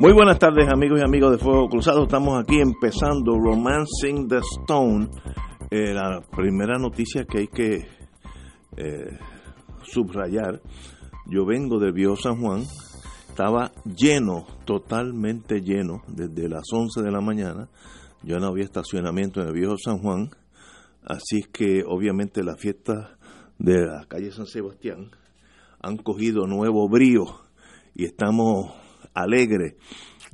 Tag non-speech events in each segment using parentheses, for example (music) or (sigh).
Muy buenas tardes amigos y amigos de Fuego Cruzado. Estamos aquí empezando Romancing the Stone. Eh, la primera noticia que hay que eh, subrayar. Yo vengo de Viejo San Juan. Estaba lleno, totalmente lleno, desde las 11 de la mañana. Yo no había estacionamiento en el Viejo San Juan. Así que obviamente las fiestas de la calle San Sebastián han cogido nuevo brío y estamos alegre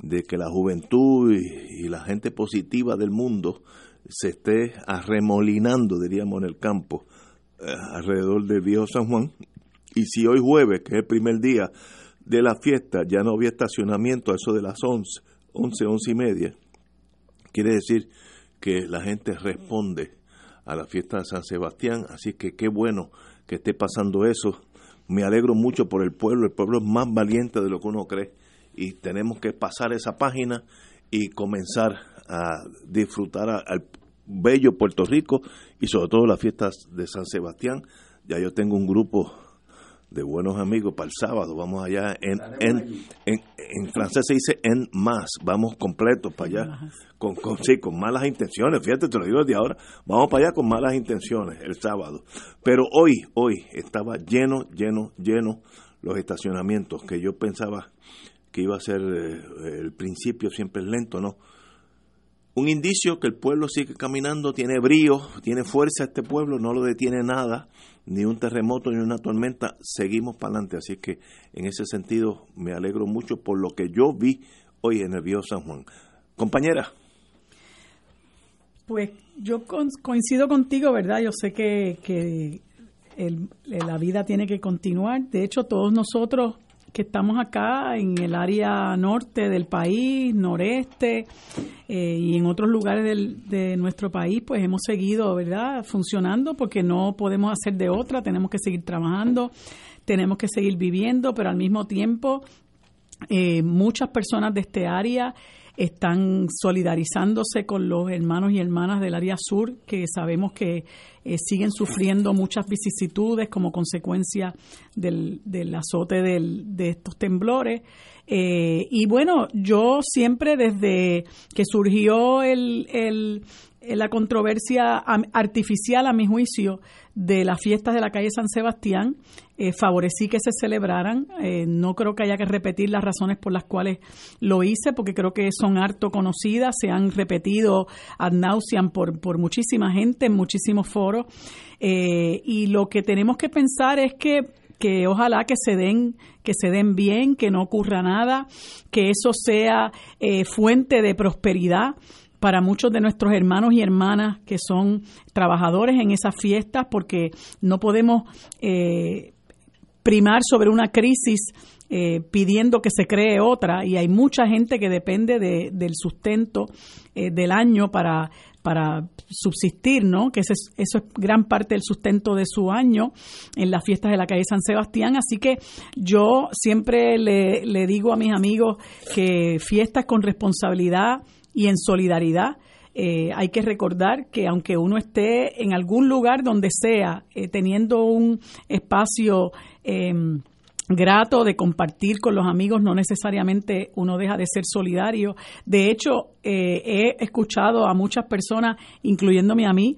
de que la juventud y, la gente positiva del mundo se esté arremolinando, diríamos, en el campo eh, alrededor del viejo San Juan. Y si hoy jueves, que es el primer día de la fiesta, ya no había estacionamiento a eso de las 11, 11, 11 y media, quiere decir que la gente responde a la fiesta de San Sebastián. Así que qué bueno que esté pasando eso. Me alegro mucho por el pueblo. El pueblo es más valiente de lo que uno cree y tenemos que pasar esa página y comenzar a disfrutar al bello Puerto Rico y sobre todo las fiestas de San Sebastián. Ya yo tengo un grupo de buenos amigos para el sábado. Vamos allá en, en, en, francés se dice en más. Vamos completos para allá. Con, con, sí, con malas intenciones. Fíjate, te lo digo desde ahora. Vamos para allá con malas intenciones el sábado. Pero hoy, hoy estaba lleno, lleno, lleno los estacionamientos que yo pensaba que iba a ser eh, el principio siempre es lento, ¿no? Un indicio que el pueblo sigue caminando, tiene brío, tiene fuerza este pueblo, no lo detiene nada, ni un terremoto ni una tormenta, seguimos para adelante. Así que en ese sentido me alegro mucho por lo que yo vi hoy en el Viejo San Juan. Compañera. Pues yo coincido contigo, ¿verdad? Yo sé que, que la vida tiene que continuar. De hecho, todos nosotros que estamos acá en el área norte del país, noreste eh, y en otros lugares de nuestro país, pues hemos seguido, ¿verdad?, funcionando porque no podemos hacer de otra, tenemos que seguir trabajando, tenemos que seguir viviendo, pero al mismo tiempo eh, muchas personas de este área están solidarizándose con los hermanos y hermanas del área sur que sabemos que eh, siguen sufriendo muchas vicisitudes como consecuencia del, azote de estos temblores. Eh, y bueno, yo siempre desde que surgió el, la controversia artificial, a mi juicio, de las fiestas de la calle San Sebastián, eh, favorecí que se celebraran. Eh, no creo que haya que repetir las razones por las cuales lo hice, porque creo que son harto conocidas, se han repetido ad nauseam por, por muchísima gente en muchísimos foros. Eh, y lo que tenemos que pensar es que que ojalá que se den que se den bien, que no ocurra nada, que eso sea fuente de prosperidad para muchos de nuestros hermanos y hermanas que son trabajadores en esas fiestas, porque no podemos eh, primar sobre una crisis eh, pidiendo que se cree otra y hay mucha gente que depende de, del sustento eh, del año para, para subsistir, ¿no? Que eso es, eso es gran parte del sustento de su año en las fiestas de la calle San Sebastián. Así que yo siempre le digo a mis amigos que fiestas con responsabilidad y en solidaridad. Eh, hay que recordar que aunque uno esté en algún lugar donde sea, eh, teniendo un espacio em, grato de compartir con los amigos, no necesariamente uno deja de ser solidario. De hecho, eh, he escuchado a muchas personas, incluyéndome a mí,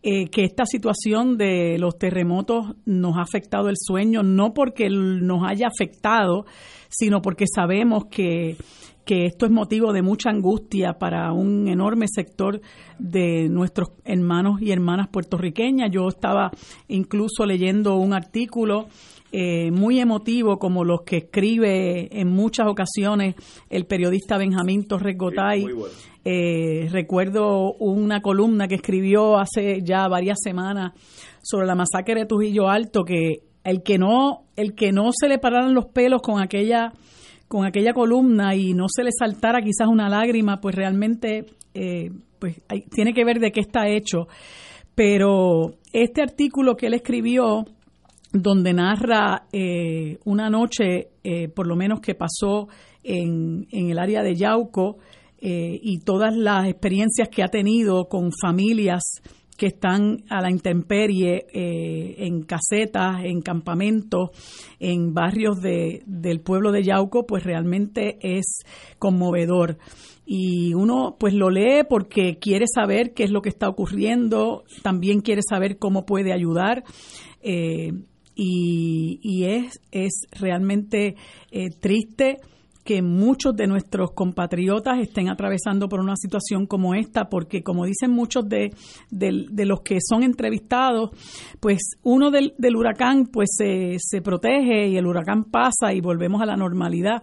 que esta situación de los terremotos nos ha afectado el sueño, no porque nos haya afectado, sino porque sabemos que que esto es motivo de mucha angustia para un enorme sector de nuestros hermanos y hermanas puertorriqueñas. Yo estaba incluso leyendo un artículo eh, muy emotivo como los que escribe en muchas ocasiones el periodista Benjamín Torres Gotay. Eh, recuerdo una columna que escribió hace ya varias semanas sobre la masacre de Trujillo Alto que el que no el que no se le pararan los pelos con aquella con aquella columna y no se le saltara quizás una lágrima, pues realmente eh, pues tiene que ver de qué está hecho. Pero este artículo que él escribió, donde narra eh, una noche, eh, por lo menos que pasó en, en el área de Yauco, y todas las experiencias que ha tenido con familias que están a la intemperie eh, en casetas, en campamentos, en barrios de, del pueblo de Yauco, pues realmente es conmovedor. Y uno pues lo lee porque quiere saber qué es lo que está ocurriendo, también quiere saber cómo puede ayudar. Eh, y, es, es realmente eh, triste que muchos de nuestros compatriotas estén atravesando por una situación como esta, porque como dicen muchos de, de, los que son entrevistados, pues uno del, del huracán pues se, se protege y el huracán pasa y volvemos a la normalidad,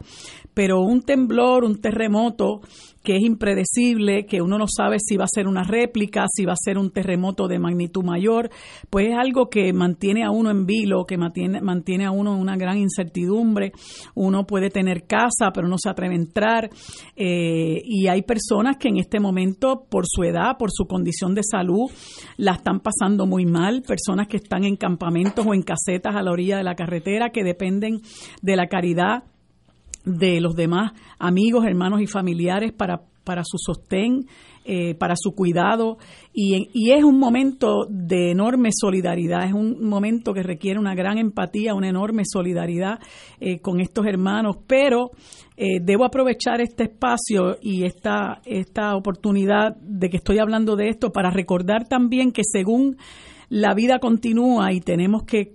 pero un temblor, un terremoto, que es impredecible, que uno no sabe si va a ser una réplica, si va a ser un terremoto de magnitud mayor, pues es algo que mantiene a uno en vilo, que mantiene, mantiene a uno en una gran incertidumbre. Uno puede tener casa, pero no se atreve a entrar. Eh, y hay personas que en este momento, por su edad, por su condición de salud, la están pasando muy mal. Personas que están en campamentos o en casetas a la orilla de la carretera, que dependen de la caridad de los demás amigos, hermanos y familiares para, para su sostén, eh, para su cuidado. Y, y, es un momento de enorme solidaridad, es un momento que requiere una gran empatía, una enorme solidaridad eh, con estos hermanos. Pero eh, debo aprovechar este espacio y esta, esta oportunidad de que estoy hablando de esto para recordar también que según la vida continúa y tenemos que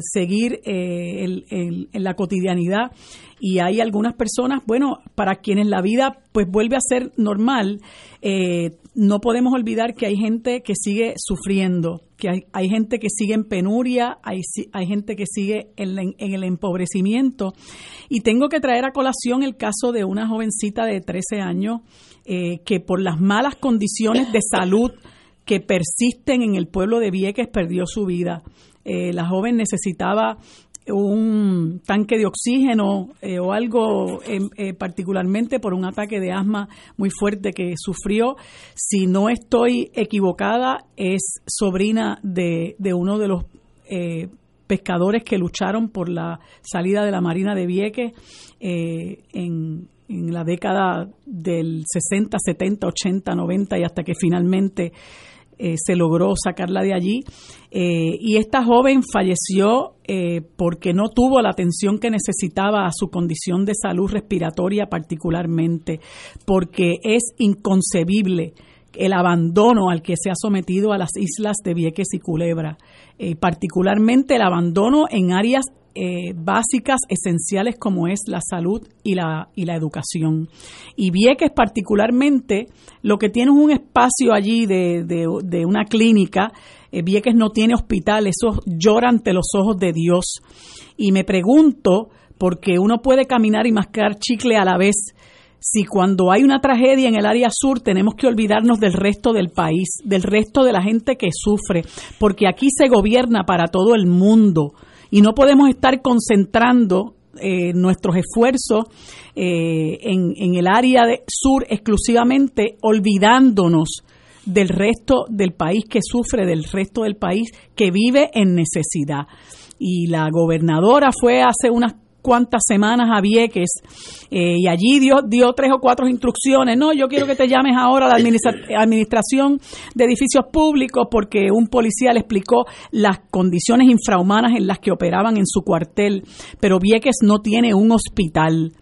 seguir en la cotidianidad, y hay algunas personas, bueno, para quienes la vida pues vuelve a ser normal, eh, no podemos olvidar que hay gente que sigue sufriendo, que hay, hay gente que sigue en penuria, hay, hay gente que sigue en, en, el empobrecimiento. Y tengo que traer a colación el caso de una jovencita de 13 años eh, que por las malas condiciones de salud que persisten en el pueblo de Vieques perdió su vida. Eh, la joven necesitaba un tanque de oxígeno eh, o algo em, eh, particularmente por un ataque de asma muy fuerte que sufrió. Si no estoy equivocada, es sobrina de, uno de los pescadores que lucharon por la salida de la Marina de Vieques en, en la década del 60, 70, 80, 90 y hasta que finalmente eh, se logró sacarla de allí. Eh, y esta joven falleció eh, porque no tuvo la atención que necesitaba a su condición de salud respiratoria particularmente, porque es inconcebible el abandono al que se ha sometido a las islas de Vieques y Culebra, particularmente el abandono en áreas eh, básicas, esenciales como es la salud y la, y la educación. Y Vieques particularmente, lo que tiene un espacio allí de, de, una clínica, eh, Vieques no tiene hospital, eso llora ante los ojos de Dios. Y me pregunto, porque uno puede caminar y mascar chicle a la vez, si cuando hay una tragedia en el área sur tenemos que olvidarnos del resto del país, del resto de la gente que sufre, porque aquí se gobierna para todo el mundo y no podemos estar concentrando eh, nuestros esfuerzos eh, en, en, el área de sur exclusivamente, olvidándonos del resto del país que sufre, del resto del país que vive en necesidad. Y la gobernadora fue hace unas cuantas semanas a Vieques eh, y allí dio, dio tres o cuatro instrucciones. No, yo quiero que te llames ahora a la administración de edificios públicos porque un policía le explicó las condiciones infrahumanas en las que operaban en su cuartel, pero Vieques no tiene un hospital.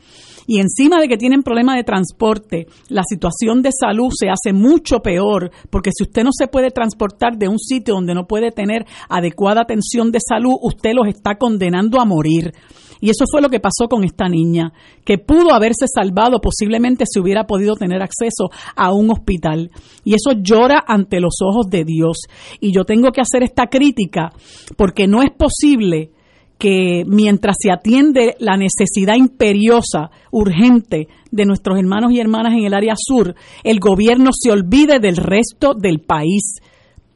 Y encima de que tienen problemas de transporte, la situación de salud se hace mucho peor, porque si usted no se puede transportar de un sitio donde no puede tener adecuada atención de salud, usted los está condenando a morir. Y eso fue lo que pasó con esta niña, que pudo haberse salvado posiblemente si hubiera podido tener acceso a un hospital. Y eso llora ante los ojos de Dios. Y yo tengo que hacer esta crítica porque no es posible que mientras se atiende la necesidad imperiosa, urgente de nuestros hermanos y hermanas en el área sur, el gobierno se olvide del resto del país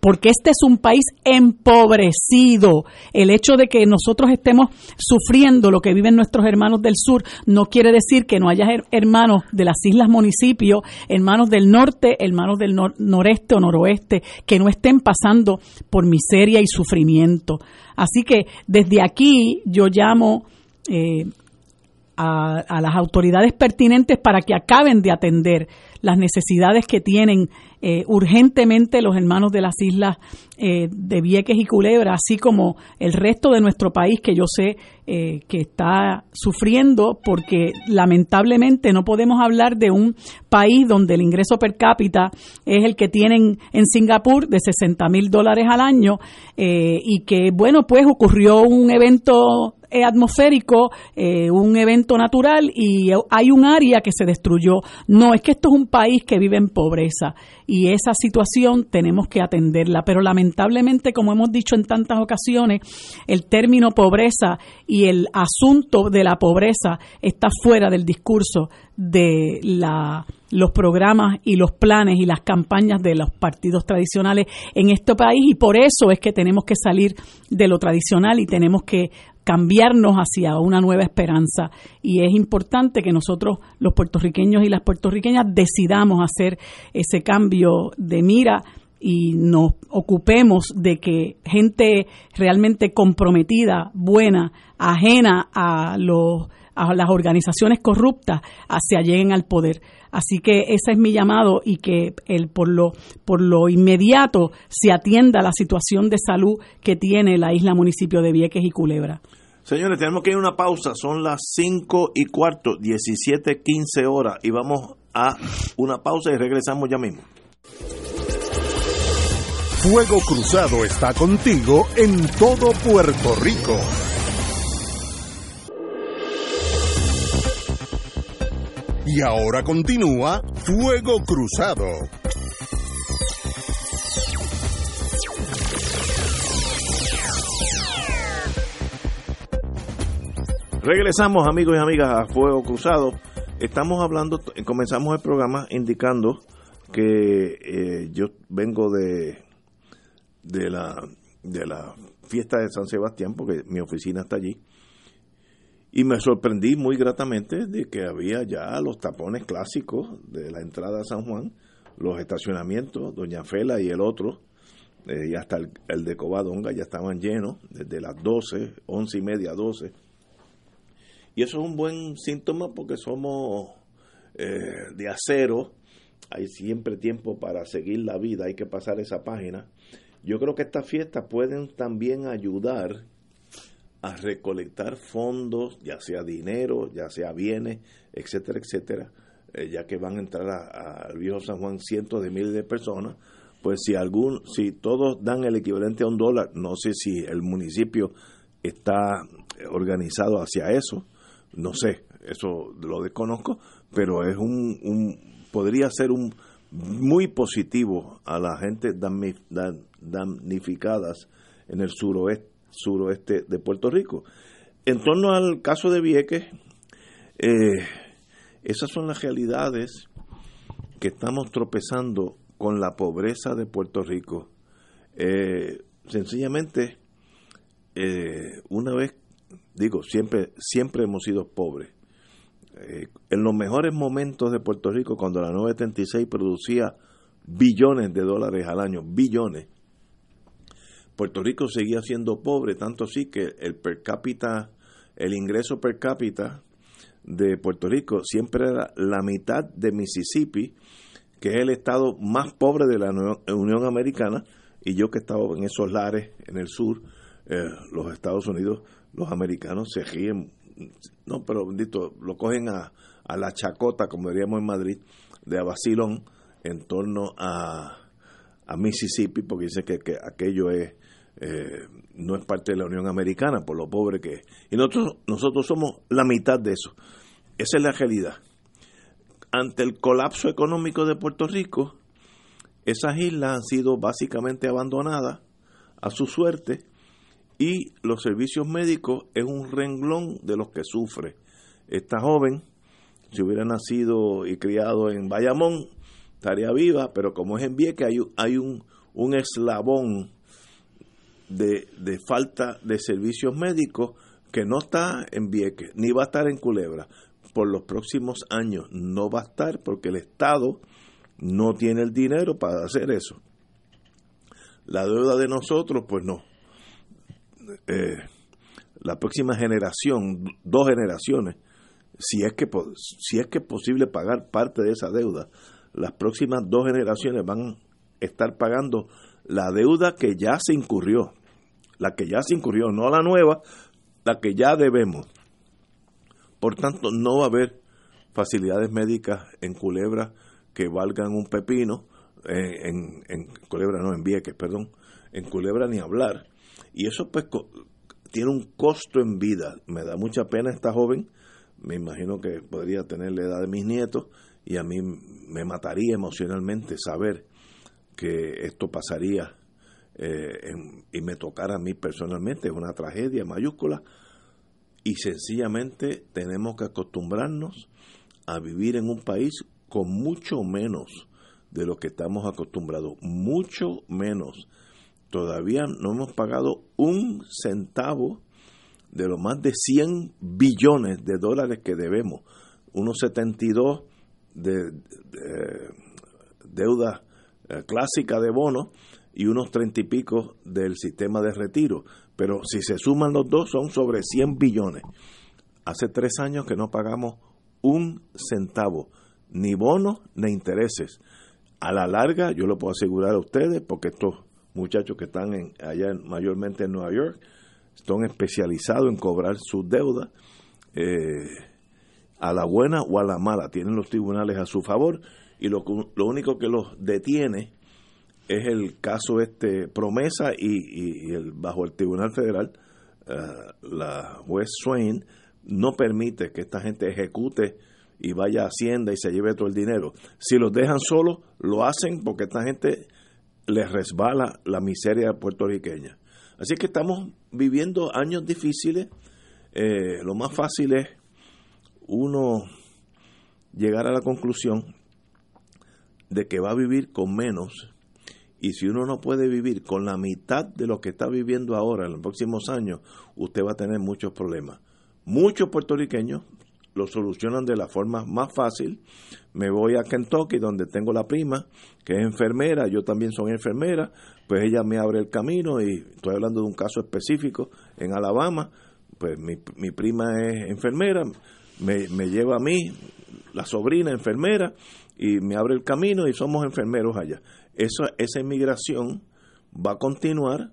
porque este es un país empobrecido. El hecho de que nosotros estemos sufriendo lo que viven nuestros hermanos del sur no quiere decir que no haya hermanos de las islas municipios, hermanos del norte, hermanos del noreste o noroeste, que no estén pasando por miseria y sufrimiento. Así que desde aquí yo llamo eh, a, a, las autoridades pertinentes para que acaben de atender las necesidades que tienen eh, urgentemente los hermanos de las islas eh, de Vieques y Culebra, así como el resto de nuestro país que yo sé eh, que está sufriendo porque lamentablemente no podemos hablar de un país donde el ingreso per cápita es el que tienen en Singapur de 60 mil dólares al año y que bueno pues ocurrió un evento atmosférico, un evento natural y hay un área que se destruyó. No, es que esto es un país que vive en pobreza y esa situación tenemos que atenderla. Pero lamentablemente, como hemos dicho en tantas ocasiones, el término pobreza y el asunto de la pobreza está fuera del discurso de los programas y los planes y las campañas de los partidos tradicionales en este país y por eso es que tenemos que salir de lo tradicional y tenemos que cambiarnos hacia una nueva esperanza. Y es importante que nosotros, los puertorriqueños y las puertorriqueñas, decidamos hacer ese cambio de mira y nos ocupemos de que gente realmente comprometida, buena, ajena a los a las organizaciones corruptas se alleguen al poder. Así que ese es mi llamado y que el, por, lo, por lo inmediato se atienda la situación de salud que tiene la isla municipio de Vieques y Culebra. Señores, tenemos que ir a una pausa. Son las 5 y cuarto, 17, 15 horas. Y vamos a una pausa y regresamos ya mismo. Fuego Cruzado está contigo en todo Puerto Rico. Y ahora continúa Fuego Cruzado. Regresamos amigos y amigas a Fuego Cruzado. Estamos hablando, comenzamos el programa indicando que eh, yo vengo de, de, la, de la fiesta de San Sebastián, porque mi oficina está allí, y me sorprendí muy gratamente de que había ya los tapones clásicos de la entrada a San Juan, los estacionamientos, Doña Fela y el otro, eh, y hasta el, el, de Covadonga ya estaban llenos desde las 12, 11 y media, 12 y eso es un buen síntoma porque somos eh, de acero, hay siempre tiempo para seguir la vida, hay que pasar esa página. Yo creo que estas fiestas pueden también ayudar a recolectar fondos, ya sea dinero, ya sea bienes, etcétera, etcétera, eh, ya que van a entrar al viejo San Juan cientos de miles de personas, pues si algún, si todos dan el equivalente a un dólar, no sé si el municipio está organizado hacia eso, no sé, eso lo desconozco, pero es un, un podría ser un muy positivo a la gente damnificadas en el suroeste, suroeste de Puerto Rico. En torno al caso de Vieques, eh, esas son las realidades que estamos tropezando con la pobreza de Puerto Rico. Eh, sencillamente, eh, una vez digo, siempre, siempre hemos sido pobres. Eh, en los mejores momentos de Puerto Rico, cuando la 976 producía billones de dólares al año, billones, Puerto Rico seguía siendo pobre, tanto así que el per cápita, el ingreso per cápita de Puerto Rico siempre era la mitad de Mississippi, que es el estado más pobre de la Unión Americana, y yo que estaba en esos lares en el sur, eh, los Estados Unidos, los americanos se ríen, no, pero bendito, lo cogen a, a la chacota, como diríamos en Madrid, de Abasilón en torno a, a Mississippi, porque dice que, que aquello es eh, no es parte de la Unión Americana, por lo pobre que es. Y nosotros, nosotros somos la mitad de eso. Esa es la realidad. Ante el colapso económico de Puerto Rico, esas islas han sido básicamente abandonadas a su suerte y los servicios médicos es un renglón de los que sufre. Esta joven, si hubiera nacido y criado en Bayamón, estaría viva, pero como es en Vieques, hay, hay un, un eslabón de, de falta de servicios médicos que no está en Vieques, ni va a estar en Culebra. Por los próximos años no va a estar porque el Estado no tiene el dinero para hacer eso. La deuda de nosotros, pues no. Eh, la próxima generación, dos generaciones, si es que si es que es posible pagar parte de esa deuda, las próximas dos generaciones van a estar pagando la deuda que ya se incurrió, la que ya se incurrió, no la nueva, la que ya debemos. Por tanto, no va a haber facilidades médicas en Culebra que valgan un pepino, eh, en, en Culebra no, en Vieques, perdón, en Culebra ni hablar. Y eso pues tiene un costo en vida. Me da mucha pena esta joven, me imagino que podría tener la edad de mis nietos y a mí me mataría emocionalmente saber que esto pasaría eh, y me tocara a mí personalmente. Es una tragedia mayúscula y sencillamente tenemos que acostumbrarnos a vivir en un país con mucho menos de lo que estamos acostumbrados, mucho menos. Todavía no hemos pagado un centavo de los más de 100 billones de dólares que debemos, unos 72 de, de deuda eh, clásica de bonos y unos 30 y pico del sistema de retiro. Pero si se suman los dos son sobre 100 billones. Hace tres años que no pagamos un centavo, ni bonos ni intereses. A la larga, yo lo puedo asegurar a ustedes, porque estos muchachos que están en, allá mayormente en Nueva York, están especializados en cobrar sus deudas, eh, a la buena o a la mala, tienen los tribunales a su favor y lo, lo único que los detiene es el caso este promesa y, el, bajo el Tribunal Federal, eh, la juez Swain no permite que esta gente ejecute y vaya a Hacienda y se lleve todo el dinero. Si los dejan solos, lo hacen porque esta gente les resbala la miseria puertorriqueña. Así que estamos viviendo años difíciles. Eh, lo más fácil es uno llegar a la conclusión de que va a vivir con menos y si uno no puede vivir con la mitad de lo que está viviendo ahora en los próximos años, usted va a tener muchos problemas. Muchos puertorriqueños lo solucionan de la forma más fácil. Me voy a Kentucky, donde tengo la prima, que es enfermera, yo también soy enfermera, pues ella me abre el camino y estoy hablando de un caso específico en Alabama, pues mi, mi prima es enfermera, me, me lleva a mí, la sobrina enfermera, y me abre el camino y somos enfermeros allá. Eso, esa inmigración va a continuar.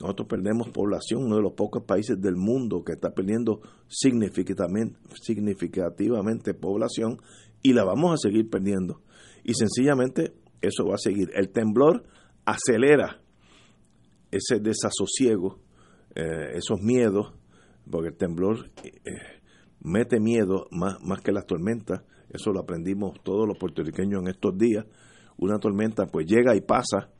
Nosotros perdemos población, uno de los pocos países del mundo que está perdiendo significativamente, población y la vamos a seguir perdiendo. Y sencillamente eso va a seguir. El temblor acelera ese desasosiego, eh, esos miedos, porque el temblor eh, mete miedo más, más que las tormentas. Eso lo aprendimos todos los puertorriqueños en estos días una tormenta pues llega y pasa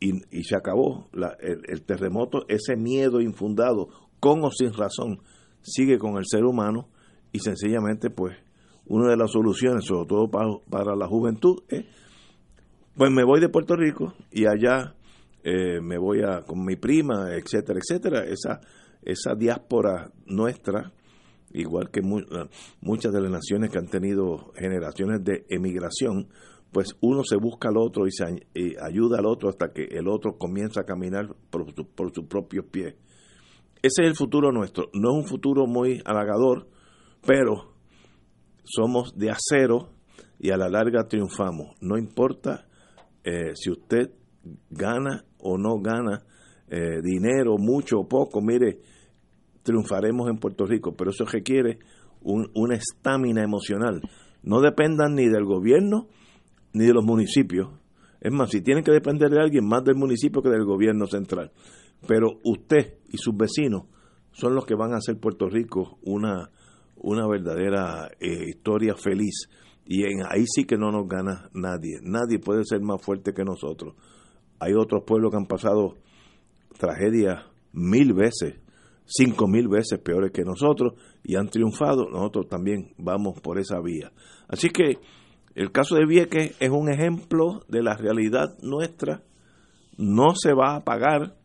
y, se acabó. el, terremoto, ese miedo infundado, con o sin razón, sigue con el ser humano y sencillamente pues una de las soluciones, sobre todo para, la juventud, es pues me voy de Puerto Rico y allá eh, me voy a con mi prima, etcétera, etcétera. Esa, esa diáspora nuestra, igual que muchas de las naciones que han tenido generaciones de emigración, pues uno se busca al otro y, se, ayuda al otro hasta que el otro comienza a caminar por, por sus propios pies. Ese es el futuro nuestro. No es un futuro muy halagador, pero somos de acero y a la larga triunfamos. No importa eh, si usted gana o no gana eh, dinero, mucho o poco, mire, triunfaremos en Puerto Rico, pero eso requiere una estamina emocional. No dependan ni del gobierno, ni de los municipios. Es más, si tienen que depender de alguien, más del municipio que del gobierno central. Pero usted y sus vecinos son los que van a hacer Puerto Rico una, una verdadera eh, historia feliz. Y en, ahí sí que no nos gana nadie. Nadie puede ser más fuerte que nosotros. Hay otros pueblos que han pasado tragedias mil veces, cinco mil veces peores que nosotros y han triunfado. Nosotros también vamos por esa vía. Así que el caso de Vieques es un ejemplo de la realidad nuestra no se va a pagar,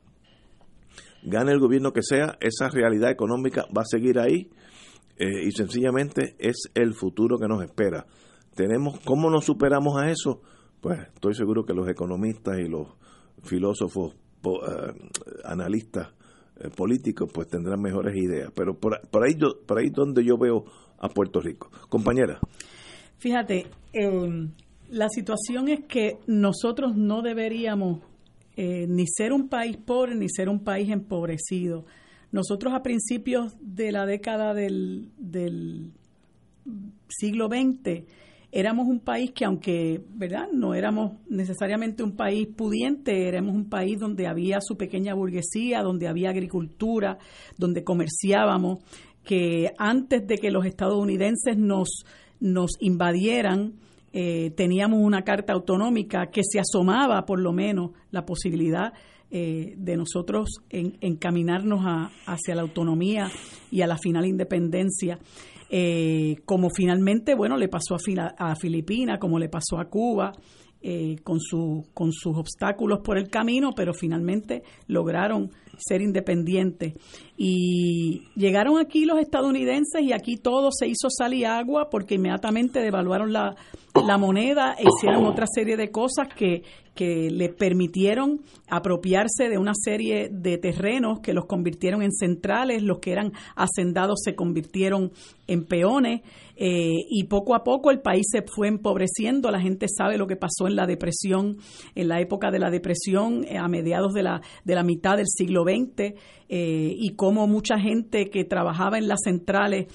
gane el gobierno que sea, esa realidad económica va a seguir ahí eh, y sencillamente es el futuro que nos espera. Tenemos, ¿Cómo nos superamos a eso? Pues estoy seguro que los economistas y los filósofos, eh, analistas eh, políticos, pues tendrán mejores ideas. Pero por, ahí por ahí donde yo veo a Puerto Rico. Compañera. Fíjate, em, la situación es que nosotros no deberíamos eh, ni ser un país pobre ni ser un país empobrecido. Nosotros a principios de la década del, del siglo XX éramos un país que aunque, ¿verdad? No éramos necesariamente un país pudiente, éramos un país donde había su pequeña burguesía, donde había agricultura, donde comerciábamos, que antes de que los estadounidenses nos, nos invadieran, eh, teníamos una carta autonómica que se asomaba por lo menos la posibilidad eh, de nosotros encaminarnos hacia la autonomía y a la final independencia. Eh, como finalmente, bueno, le pasó a, a Filipinas, como le pasó a Cuba, eh, con, su, con sus obstáculos por el camino, pero finalmente lograron ser independientes. Y llegaron aquí los estadounidenses y aquí todo se hizo sal y agua porque inmediatamente devaluaron la, la moneda e hicieron otra serie de cosas que, que le permitieron apropiarse de una serie de terrenos que los convirtieron en centrales, los que eran hacendados se convirtieron en peones eh, y poco a poco el país se fue empobreciendo, la gente sabe lo que pasó en la depresión, en la época de la depresión, eh, a mediados de la, de la mitad del siglo XX, eh, y cómo mucha gente que trabajaba en las centrales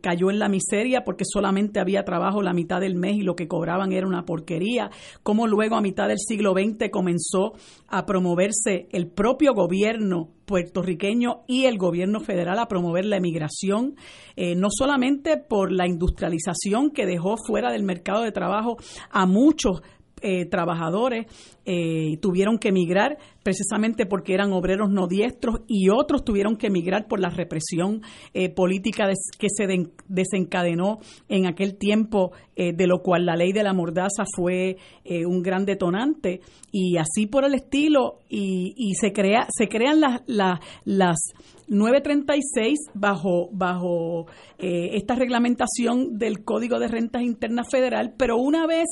cayó en la miseria porque solamente había trabajo la mitad del mes y lo que cobraban era una porquería, cómo luego a mitad del siglo XX comenzó a promoverse el propio gobierno puertorriqueño y el gobierno federal a promover la emigración, eh, no solamente por la industrialización que dejó fuera del mercado de trabajo a muchos eh, trabajadores eh, tuvieron que emigrar precisamente porque eran obreros no diestros y otros tuvieron que emigrar por la represión eh, política que se desencadenó en aquel tiempo, de lo cual la ley de la mordaza fue un gran detonante. Y así por el estilo y, y se crea se crean las, las, las 936 bajo bajo esta reglamentación del Código de Rentas Internas Federal, pero una vez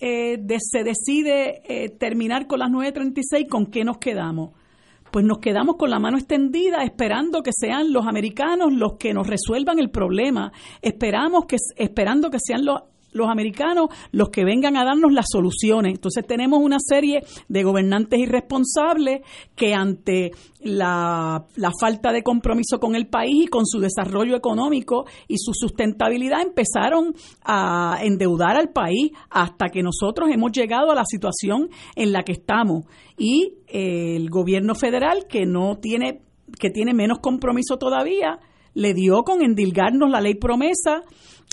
eh, se decide eh, terminar con las 9.36, ¿con qué nos quedamos? Pues nos quedamos con la mano extendida esperando que sean los americanos los que nos resuelvan el problema, esperamos que, esperando que sean los los americanos los que vengan a darnos las soluciones. Entonces tenemos una serie de gobernantes irresponsables que ante la, falta de compromiso con el país y con su desarrollo económico y su sustentabilidad empezaron a endeudar al país hasta que nosotros hemos llegado a la situación en la que estamos. Y el gobierno federal que no tiene, que tiene menos compromiso todavía, le dio con endilgarnos la ley promesa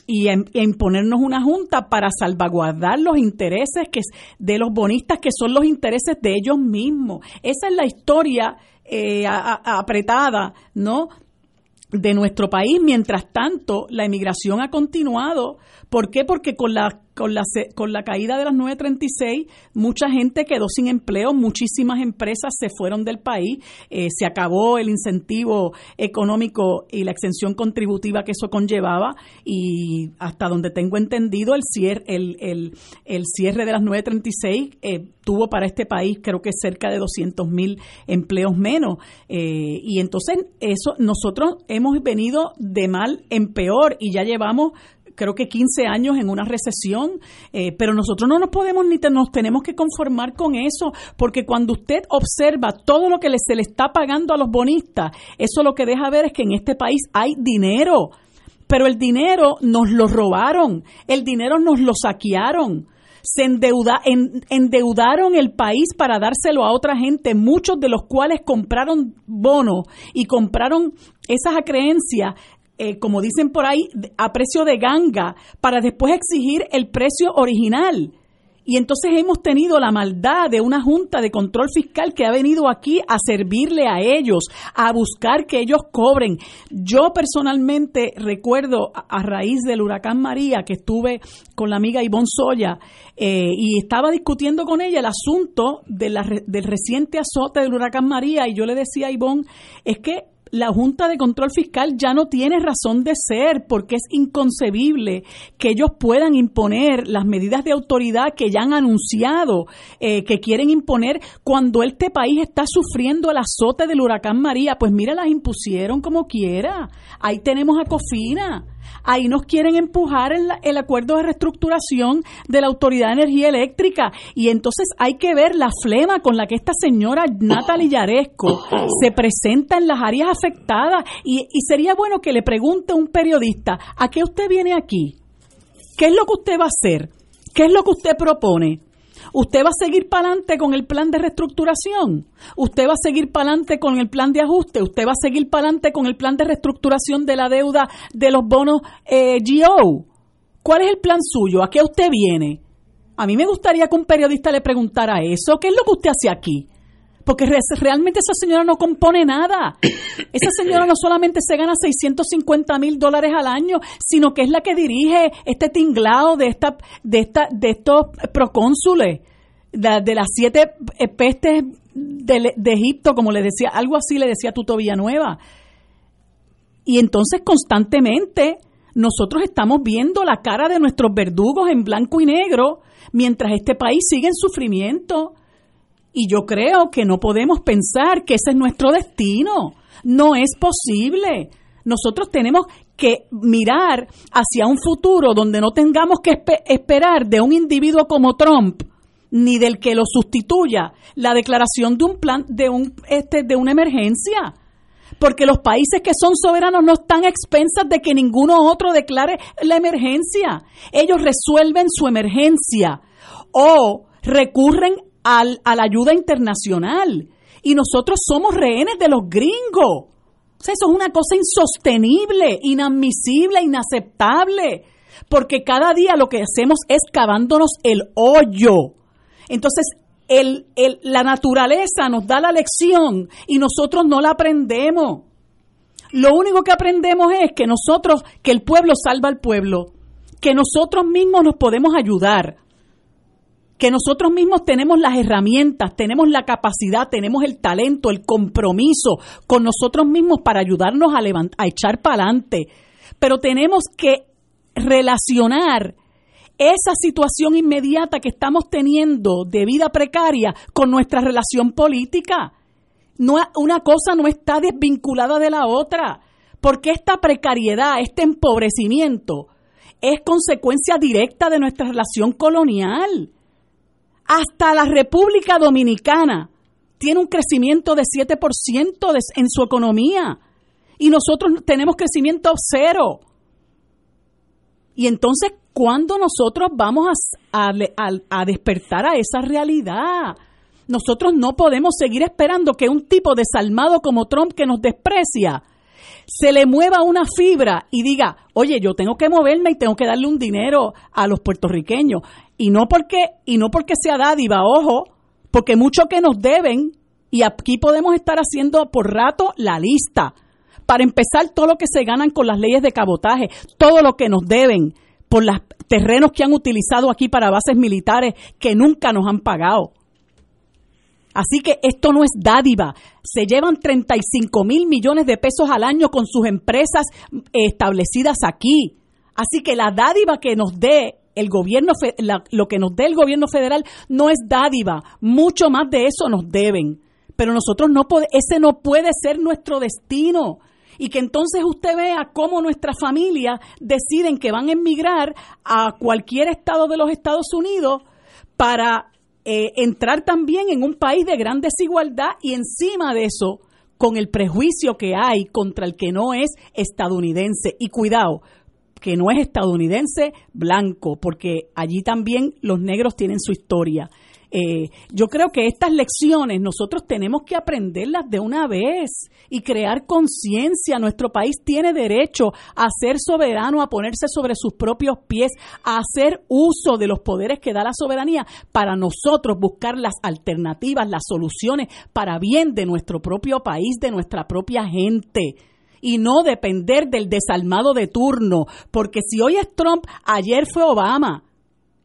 y en, imponernos una junta para salvaguardar los intereses que, de los bonistas, que son los intereses de ellos mismos. Esa es la historia eh, apretada, ¿no? de nuestro país. Mientras tanto, la emigración ha continuado. ¿Por qué? Porque con la con la, con la caída de las 936, mucha gente quedó sin empleo, muchísimas empresas se fueron del país, eh, se acabó el incentivo económico y la exención contributiva que eso conllevaba y hasta donde tengo entendido, el cierre, el, el, el cierre de las 936 eh, tuvo para este país creo que cerca de 200 mil empleos menos. Eh, y entonces eso nosotros hemos venido de mal en peor y ya llevamos creo que 15 años en una recesión, eh, pero nosotros no nos podemos ni nos tenemos que conformar con eso, porque cuando usted observa todo lo que se le está pagando a los bonistas, eso lo que deja ver es que en este país hay dinero, pero el dinero nos lo robaron, el dinero nos lo saquearon se endeuda, endeudaron el país para dárselo a otra gente, muchos de los cuales compraron bonos y compraron esas creencias eh, como dicen por ahí, a precio de ganga para después exigir el precio original. Y entonces hemos tenido la maldad de una junta de control fiscal que ha venido aquí a servirle a ellos, a buscar que ellos cobren. Yo personalmente recuerdo a, raíz del huracán María que estuve con la amiga Ivonne Soya eh, y estaba discutiendo con ella el asunto de la, del reciente azote del huracán María y yo le decía a Ivonne, es que la Junta de Control Fiscal ya no tiene razón de ser porque es inconcebible que ellos puedan imponer las medidas de autoridad que ya han anunciado eh, que quieren imponer cuando este país está sufriendo el azote del huracán María. Pues mira, las impusieron como quiera. Ahí tenemos a Cofina Ahí nos quieren empujar el, el acuerdo de reestructuración de la Autoridad de Energía Eléctrica. Y entonces hay que ver la flema con la que esta señora Natalie Yaresco (coughs) se presenta en las áreas afectadas. Y, y sería bueno que le pregunte a un periodista, ¿a qué usted viene aquí? ¿Qué es lo que usted va a hacer? ¿Qué es lo que usted propone? ¿Usted va a seguir para adelante con el plan de reestructuración? ¿Usted va a seguir para adelante con el plan de ajuste? ¿Usted va a seguir para adelante con el plan de reestructuración de la deuda de los bonos eh, GO? ¿Cuál es el plan suyo? ¿A qué usted viene? A mí me gustaría que un periodista le preguntara eso. ¿Qué es lo que usted hace aquí? Porque realmente esa señora no compone nada. (coughs) Esa señora no solamente se gana 650 mil dólares al año, sino que es la que dirige este tinglado de, esta, de, esta, de estos procónsules, de, las siete eh, pestes de, de, Egipto, como le decía, algo así le decía Tuto Villanueva. Y entonces constantemente nosotros estamos viendo la cara de nuestros verdugos en blanco y negro mientras este país sigue en sufrimiento y yo creo que no podemos pensar que ese es nuestro destino. No es posible. Nosotros tenemos que mirar hacia un futuro donde no tengamos que esperar de un individuo como Trump ni del que lo sustituya la declaración de un plan de un este de una emergencia porque los países que son soberanos no están expensas de que ninguno otro declare la emergencia. Ellos resuelven su emergencia o recurren a la ayuda internacional. Y nosotros somos rehenes de los gringos. eso es una cosa insostenible, inadmisible, inaceptable. Porque cada día lo que hacemos es cavándonos el hoyo. Entonces, el, la naturaleza nos da la lección y nosotros no la aprendemos. Lo único que aprendemos es que nosotros, que el pueblo salva al pueblo, que nosotros mismos nos podemos ayudar, que nosotros mismos tenemos las herramientas, tenemos la capacidad, tenemos el talento, el compromiso con nosotros mismos para ayudarnos a, a echar para adelante. Pero tenemos que relacionar esa situación inmediata que estamos teniendo de vida precaria con nuestra relación política. No, una cosa no está desvinculada de la otra, porque esta precariedad, este empobrecimiento, es consecuencia directa de nuestra relación colonial. Hasta la República Dominicana tiene un crecimiento de 7% en su economía y nosotros tenemos crecimiento cero. Y entonces, ¿cuándo nosotros vamos a, a, despertar a esa realidad? Nosotros no podemos seguir esperando que un tipo desalmado como Trump que nos desprecia se le mueva una fibra y diga, oye, yo tengo que moverme y tengo que darle un dinero a los puertorriqueños. Y no porque, y no porque sea dádiva, ojo, porque mucho que nos deben, y aquí podemos estar haciendo por rato la lista. Para empezar, todo lo que se ganan con las leyes de cabotaje, todo lo que nos deben por los terrenos que han utilizado aquí para bases militares que nunca nos han pagado. Así que esto no es dádiva. Se llevan 35 mil millones de pesos al año con sus empresas establecidas aquí. Así que la dádiva que nos dé el gobierno, lo que nos dé el gobierno federal no es dádiva, mucho más de eso nos deben. Pero nosotros no ese no puede ser nuestro destino. Y que entonces usted vea cómo nuestras familias deciden que van a emigrar a cualquier estado de los Estados Unidos para eh, entrar también en un país de gran desigualdad y encima de eso, con el prejuicio que hay contra el que no es estadounidense. Y cuidado, que no es estadounidense blanco, porque allí también los negros tienen su historia. Eh, yo creo que estas lecciones nosotros tenemos que aprenderlas de una vez y crear conciencia. Nuestro país tiene derecho a ser soberano, a ponerse sobre sus propios pies, a hacer uso de los poderes que da la soberanía para nosotros buscar las alternativas, las soluciones para bien de nuestro propio país, de nuestra propia gente y no depender del desalmado de turno, porque si hoy es Trump, ayer fue Obama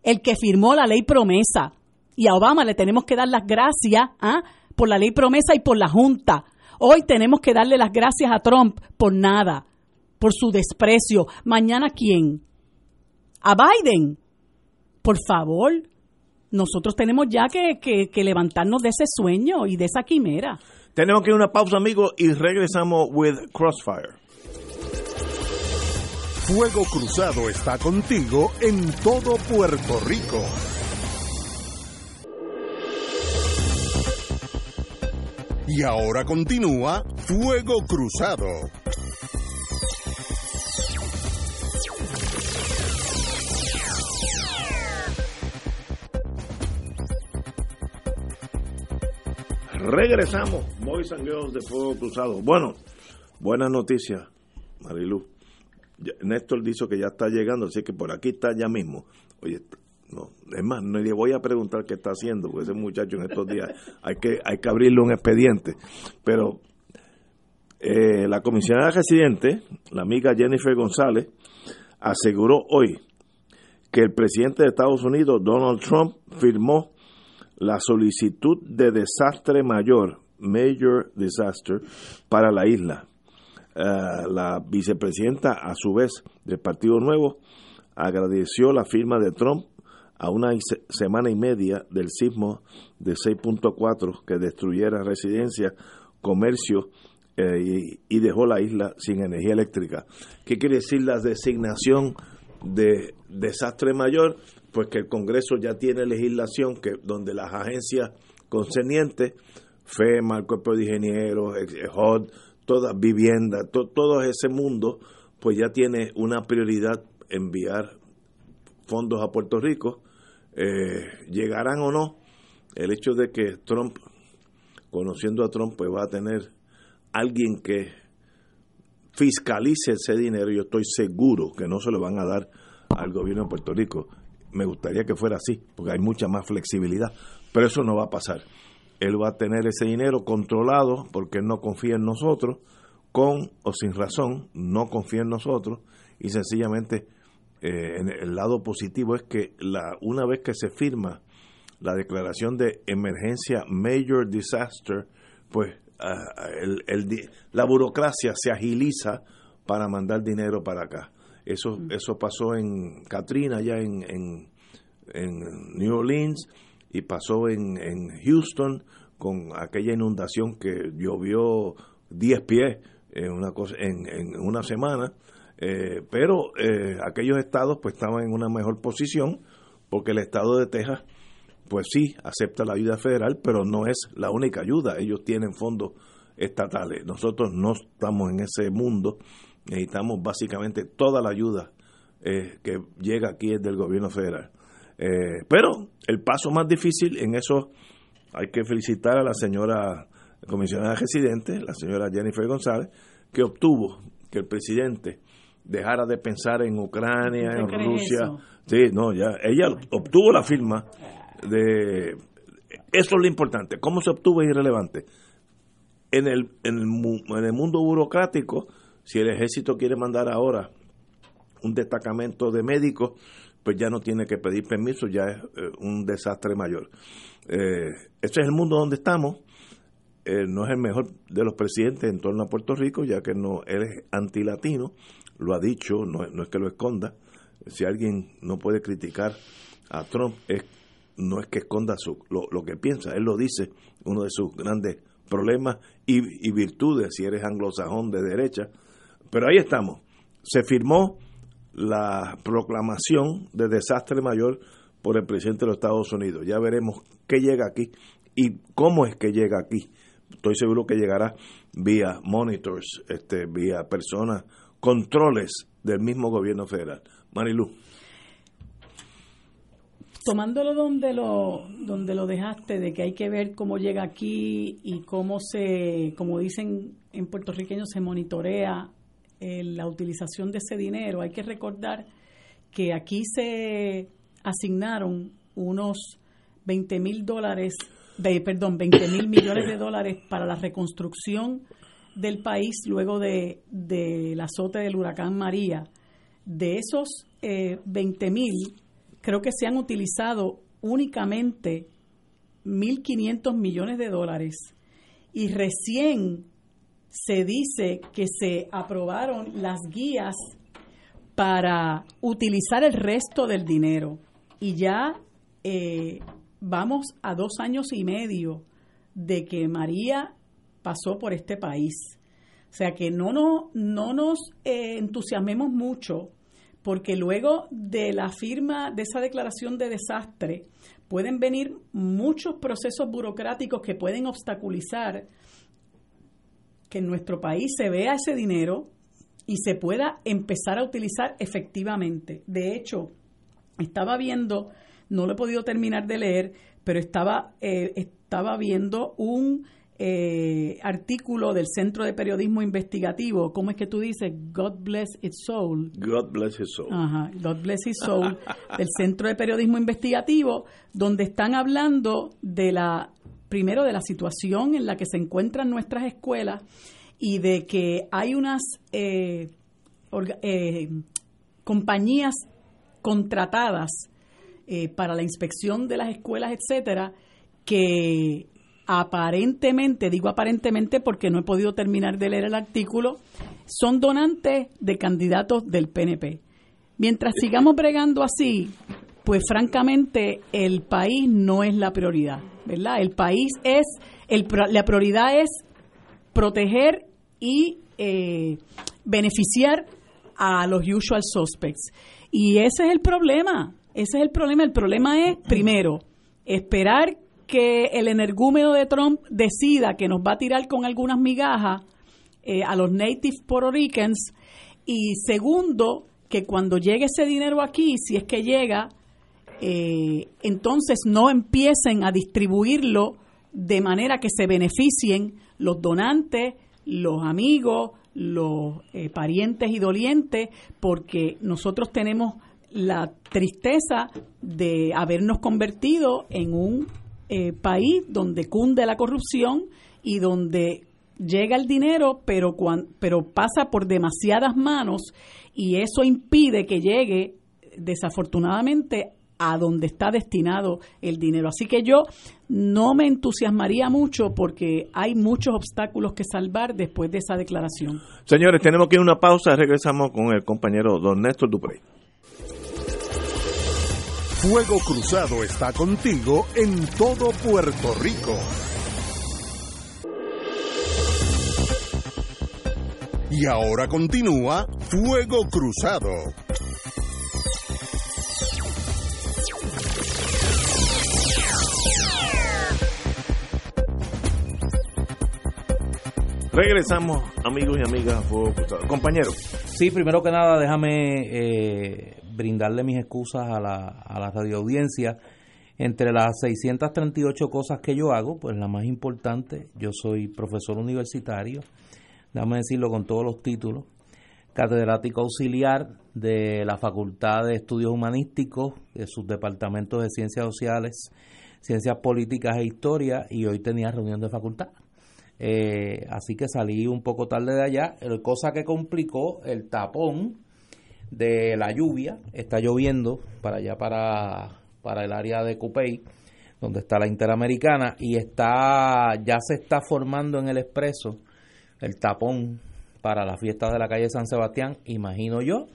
el que firmó la ley promesa. Y a Obama le tenemos que dar las gracias ¿ah? por la ley promesa y por la Junta. Hoy tenemos que darle las gracias a Trump por nada, por su desprecio. Mañana quién? A Biden. Por favor, nosotros tenemos ya que, que levantarnos de ese sueño y de esa quimera. Tenemos que ir a una pausa, amigos, y regresamos with Crossfire. Fuego Cruzado está contigo en todo Puerto Rico. Y ahora continúa Fuego Cruzado. Regresamos, Boys and de Fuego Cruzado. Bueno, buenas noticias, Marilu. Néstor dice que ya está llegando, así que por aquí está ya mismo. Oye, es más, no le voy a preguntar qué está haciendo, porque ese muchacho en estos días (laughs) hay que, hay que abrirle un expediente. Pero eh, la comisionada residente, la amiga Jennifer González, aseguró hoy que el presidente de Estados Unidos, Donald Trump, firmó la solicitud de desastre mayor, major disaster, para la isla. Eh, la vicepresidenta, a su vez, del Partido Nuevo, agradeció la firma de Trump a una semana y media del sismo de 6.4 que destruyera residencias, comercio eh, y, dejó la isla sin energía eléctrica. ¿Qué quiere decir la designación de desastre mayor? pues que el Congreso ya tiene legislación que donde las agencias concernientes, FEMA, el Cuerpo de Ingenieros, HOD, todas viviendas, todo ese mundo, pues ya tiene una prioridad enviar fondos a Puerto Rico. Eh, llegarán o no, el hecho de que Trump, conociendo a Trump, pues va a tener alguien que fiscalice ese dinero, yo estoy seguro que no se lo van a dar al gobierno de Puerto Rico me gustaría que fuera así, porque hay mucha más flexibilidad, pero eso no va a pasar. Él va a tener ese dinero controlado porque él no confía en nosotros, con o sin razón, no confía en nosotros y sencillamente eh, en el lado positivo es que la, una vez que se firma la declaración de emergencia major disaster, pues ah, la burocracia se agiliza para mandar dinero para acá. Eso, eso pasó en Katrina, ya en, en, New Orleans, y pasó en, en, Houston con aquella inundación que llovió 10 pies en una, cosa, en, en una semana. Eh, pero eh, aquellos estados pues estaban en una mejor posición porque el estado de Texas pues sí acepta la ayuda federal pero no es la única ayuda. Ellos tienen fondos estatales. Nosotros no estamos en ese mundo. Necesitamos básicamente toda la ayuda eh, que llega aquí es del gobierno federal. Eh, pero el paso más difícil en eso hay que felicitar a la señora comisionada residente, la señora Jennifer González, que obtuvo que el presidente dejara de pensar en Ucrania, en Rusia. Sí, no, ya ella obtuvo la firma de eso es lo importante. ¿Cómo se obtuvo es irrelevante? En el, en el, en el mundo burocrático si el ejército quiere mandar ahora un destacamento de médicos, pues ya no tiene que pedir permiso, ya es eh, un desastre mayor. Eh, este es el mundo donde estamos. Eh, no es el mejor de los presidentes en torno a Puerto Rico, ya que no él es antilatino, lo ha dicho, no, es que lo esconda. Si alguien no puede criticar a Trump, es, no es que esconda su, lo, que piensa, él lo dice, uno de sus grandes problemas y, y virtudes, si eres anglosajón de derecha, pero ahí estamos. Se firmó la proclamación de desastre mayor por el presidente de los Estados Unidos. Ya veremos qué llega aquí y cómo es que llega aquí. Estoy seguro que llegará vía monitors, este, vía personas, controles del mismo gobierno federal. Marilu. tomándolo donde lo donde lo dejaste de que hay que ver cómo llega aquí y cómo se como dicen en puertorriqueño se monitorea eh, la utilización de ese dinero hay que recordar que aquí se asignaron unos 20 mil dólares de, perdón 20 mil millones de dólares para la reconstrucción del país luego de, del azote del huracán María. De esos eh, 20 mil creo que se han utilizado únicamente 1.500 millones de dólares. Y recién se dice que se aprobaron las guías para utilizar el resto del dinero. Y ya eh, vamos a dos años y medio de que María pasó por este país. O sea que no, no, no nos eh, entusiasmemos mucho porque luego de la firma de esa declaración de desastre pueden venir muchos procesos burocráticos que pueden obstaculizar que en nuestro país se vea ese dinero y se pueda empezar a utilizar efectivamente. De hecho, estaba viendo, no lo he podido terminar de leer, pero estaba, eh, estaba viendo un eh, artículo del Centro de Periodismo Investigativo, ¿cómo es que tú dices? God bless its soul. God bless his soul. Ajá, God bless his soul, del Centro de Periodismo Investigativo, donde están hablando de la, primero de la situación en la que se encuentran nuestras escuelas y de que hay unas eh, eh, compañías contratadas para la inspección de las escuelas, etcétera, que aparentemente, digo aparentemente porque no he podido terminar de leer el artículo, son donantes de candidatos del PNP. Mientras sigamos bregando así, pues francamente el país no es la prioridad, ¿verdad? El país es, la prioridad es proteger y eh, beneficiar a los usual suspects. Y ese es el problema, ese es el problema. El problema es, primero, esperar que el energúmeno de Trump decida que nos va a tirar con algunas migajas eh, a los native Puerto Ricans y segundo, que cuando llegue ese dinero aquí, si es que llega, eh, entonces no empiecen a distribuirlo de manera que se beneficien los donantes, los amigos, los eh, parientes y dolientes, porque nosotros tenemos la tristeza de habernos convertido en un eh, país donde cunde la corrupción y donde llega el dinero, pero, pero pasa por demasiadas manos y eso impide que llegue desafortunadamente a donde está destinado el dinero. Así que yo no me entusiasmaría mucho porque hay muchos obstáculos que salvar después de esa declaración. Señores, tenemos que ir a una pausa, regresamos con el compañero don Néstor Duprey. Fuego Cruzado está contigo en todo Puerto Rico. Y ahora continúa Fuego Cruzado. Regresamos, amigos y amigas, Fuego Cruzado. Compañero. Sí, primero que nada, déjame eh, brindarle mis excusas a la, a la radioaudiencia. Entre las 638 cosas que yo hago, pues la más importante, yo soy profesor universitario, déjame decirlo con todos los títulos, catedrático auxiliar de la Facultad de Estudios Humanísticos, de sus departamentos de Ciencias Sociales, Ciencias Políticas e Historia, y hoy tenía reunión de facultad. Eh, así que salí un poco tarde de allá, cosa que complicó el tapón de la lluvia. Está lloviendo para allá, para, para el área de Cupey, donde está la Interamericana, y está ya se está formando en el expreso el tapón para la fiesta de la calle San Sebastián, imagino yo.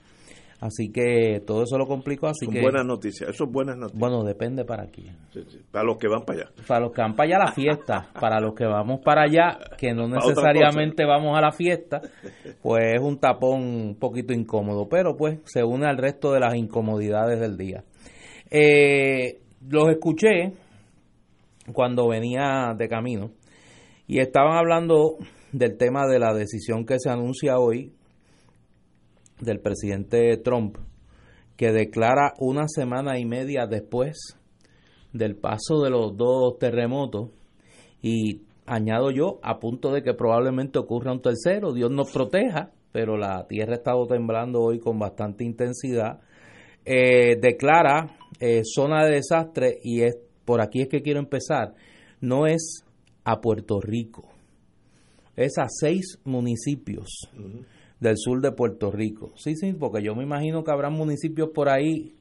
Así que todo eso lo complicó. Así que, buenas noticias, eso es buenas noticias. Bueno, depende para quién. Para los que van para allá. Para los que van para allá a la fiesta, para los que vamos para allá, que no (laughs) necesariamente vamos a la fiesta, pues es un tapón un poquito incómodo, pero pues se une al resto de las incomodidades del día. Eh, los escuché cuando venía de camino y estaban hablando del tema de la decisión que se anuncia hoy del presidente Trump, que declara una semana y media después del paso de los dos terremotos y añado yo, a punto de que probablemente ocurra un tercero, Dios nos proteja, pero la tierra ha estado temblando hoy con bastante intensidad, eh, declara eh, zona de desastre y es por aquí es que quiero empezar, no es a Puerto Rico, es a seis municipios del sur de Puerto Rico. Sí, sí, porque yo me imagino que habrá municipios por ahí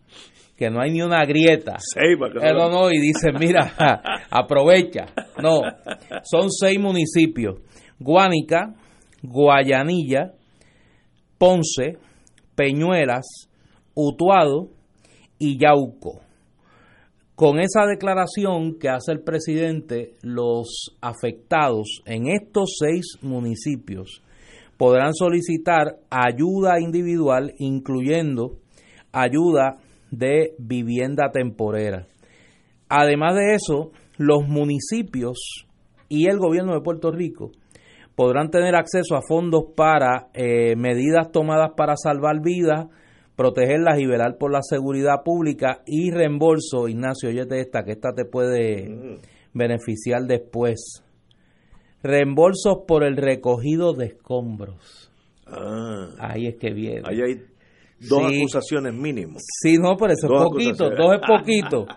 que no hay ni una grieta. Eh, no, no, y dice, mira, (laughs) aprovecha. No, son seis municipios. Guánica, Guayanilla, Ponce, Peñuelas, Utuado y Yauco. Con esa declaración que hace el presidente, los afectados en estos seis municipios podrán solicitar ayuda individual, incluyendo ayuda de vivienda temporera. Además de eso, los municipios y el gobierno de Puerto Rico podrán tener acceso a fondos para eh, medidas tomadas para salvar vidas, protegerlas y velar por la seguridad pública y reembolso, Ignacio, oyete esta, que esta te puede mm. beneficiar después. Reembolsos por el recogido de escombros. Ah. Ahí es que viene. Ahí hay dos acusaciones mínimo. Sí, no, pero eso es poquito, dos es poquito.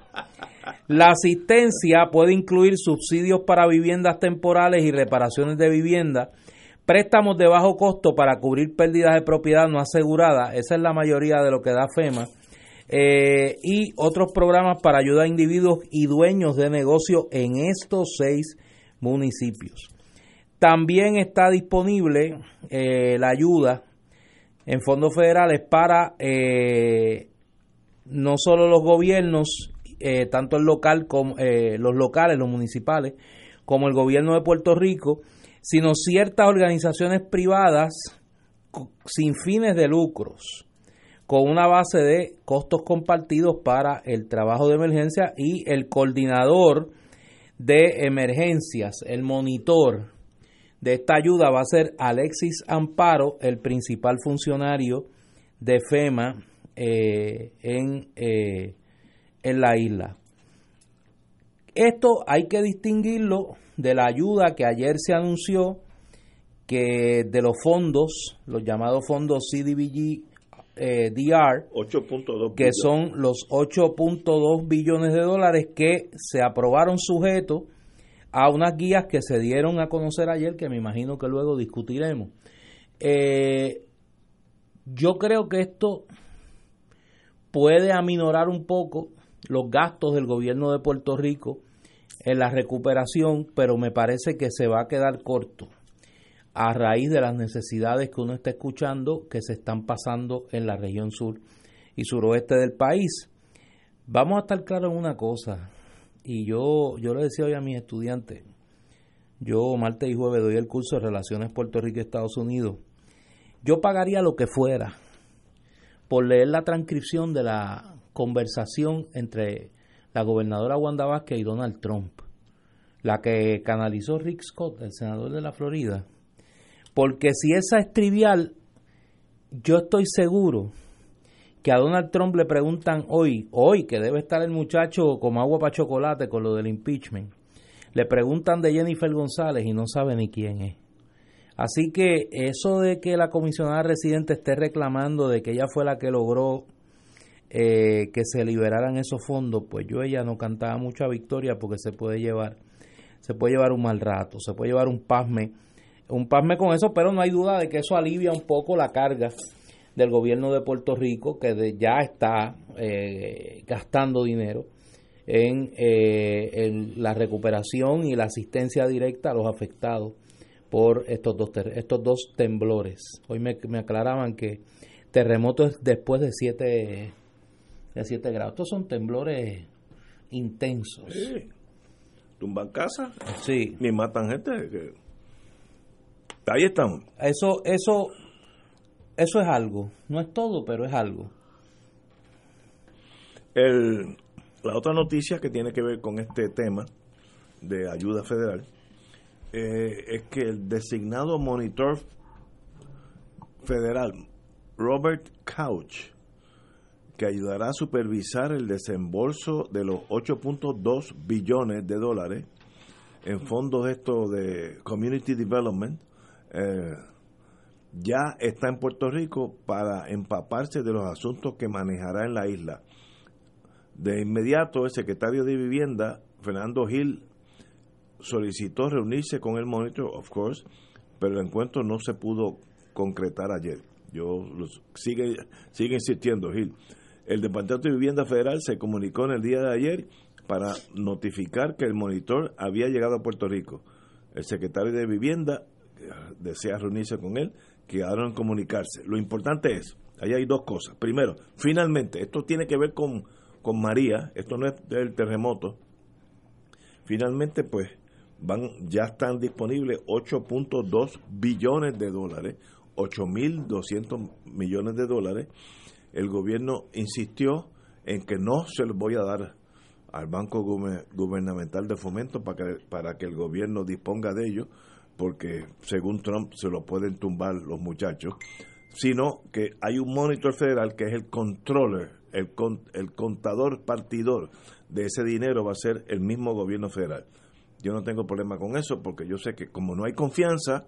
La asistencia puede incluir subsidios para viviendas temporales y reparaciones de vivienda, préstamos de bajo costo para cubrir pérdidas de propiedad no asegurada, esa es la mayoría de lo que da FEMA, eh, y otros programas para ayudar a individuos y dueños de negocio en estos seis municipios. También está disponible eh, la ayuda en fondos federales para eh, no solo los gobiernos, tanto el local los locales, los municipales, como el gobierno de Puerto Rico, sino ciertas organizaciones privadas sin fines de lucros, con una base de costos compartidos para el trabajo de emergencia y el coordinador de emergencias, el monitor de esta ayuda va a ser Alexis Amparo, el principal funcionario de FEMA eh, en, eh, en la isla. Esto hay que distinguirlo de la ayuda que ayer se anunció que de los fondos, los llamados fondos CDBG eh, DR, que son los 8.2 billones de dólares que se aprobaron sujetos a unas guías que se dieron a conocer ayer, que me imagino que luego discutiremos. Eh, yo creo que esto puede aminorar un poco los gastos del gobierno de Puerto Rico en la recuperación, pero me parece que se va a quedar corto a raíz de las necesidades que uno está escuchando que se están pasando en la región sur y suroeste del país. Vamos a estar claros en una cosa, y yo, yo le decía hoy a mis estudiantes, yo martes y jueves doy el curso de Relaciones Puerto Rico y Estados Unidos, yo pagaría lo que fuera por leer la transcripción de la conversación entre la gobernadora Wanda Vázquez y Donald Trump, la que canalizó Rick Scott, el senador de la Florida, porque si esa es trivial, yo estoy seguro que a Donald Trump le preguntan hoy, hoy que debe estar el muchacho como agua para chocolate con lo del impeachment, le preguntan de Jennifer González y no sabe ni quién es. Así que eso de que la comisionada residente esté reclamando de que ella fue la que logró eh, que se liberaran esos fondos, pues yo ella no cantaba mucha victoria porque se puede llevar, se puede llevar un mal rato, se puede llevar un pasme, un pasme con eso, pero no hay duda de que eso alivia un poco la carga del gobierno de Puerto Rico que ya está eh, gastando dinero en, eh, en, la recuperación y la asistencia directa a los afectados por estos dos estos dos temblores. Hoy me, me aclaraban que terremotos después de siete de 7 grados. Estos son temblores intensos. Sí. Tumban casa. Sí. Ni matan gente. Que... Ahí están. Eso, eso, eso es algo. No es todo, pero es algo. La otra noticia que tiene que ver con este tema de ayuda federal eh, es que el designado monitor federal Robert Couch que ayudará a supervisar el desembolso de los 8.2 billones de dólares en fondos estos de Community Development, eh, ya está en Puerto Rico para empaparse de los asuntos que manejará en la isla. De inmediato, el secretario de Vivienda, Fernando Gil, solicitó reunirse con el monitor, of course, pero el encuentro no se pudo concretar ayer. Yo los, sigue, sigue insistiendo, Gil. El Departamento de Vivienda Federal se comunicó en el día de ayer para notificar que el monitor había llegado a Puerto Rico. El secretario de Vivienda eh, desea reunirse con él, quedaron en comunicarse. Lo importante es, ahí hay dos cosas. Primero, finalmente, esto tiene que ver con, con María, esto no es del terremoto. Finalmente, pues, van ya están disponibles 8.2 billones de dólares, 8.200 millones de dólares. El gobierno insistió en que no se los voy a dar al Banco Gubernamental de Fomento para que, para que el gobierno disponga de ellos, porque según Trump se lo pueden tumbar los muchachos, sino que hay un monitor federal que es el controller, el, el contador partidor de ese dinero va a ser el mismo gobierno federal. Yo no tengo problema con eso porque yo sé que como no hay confianza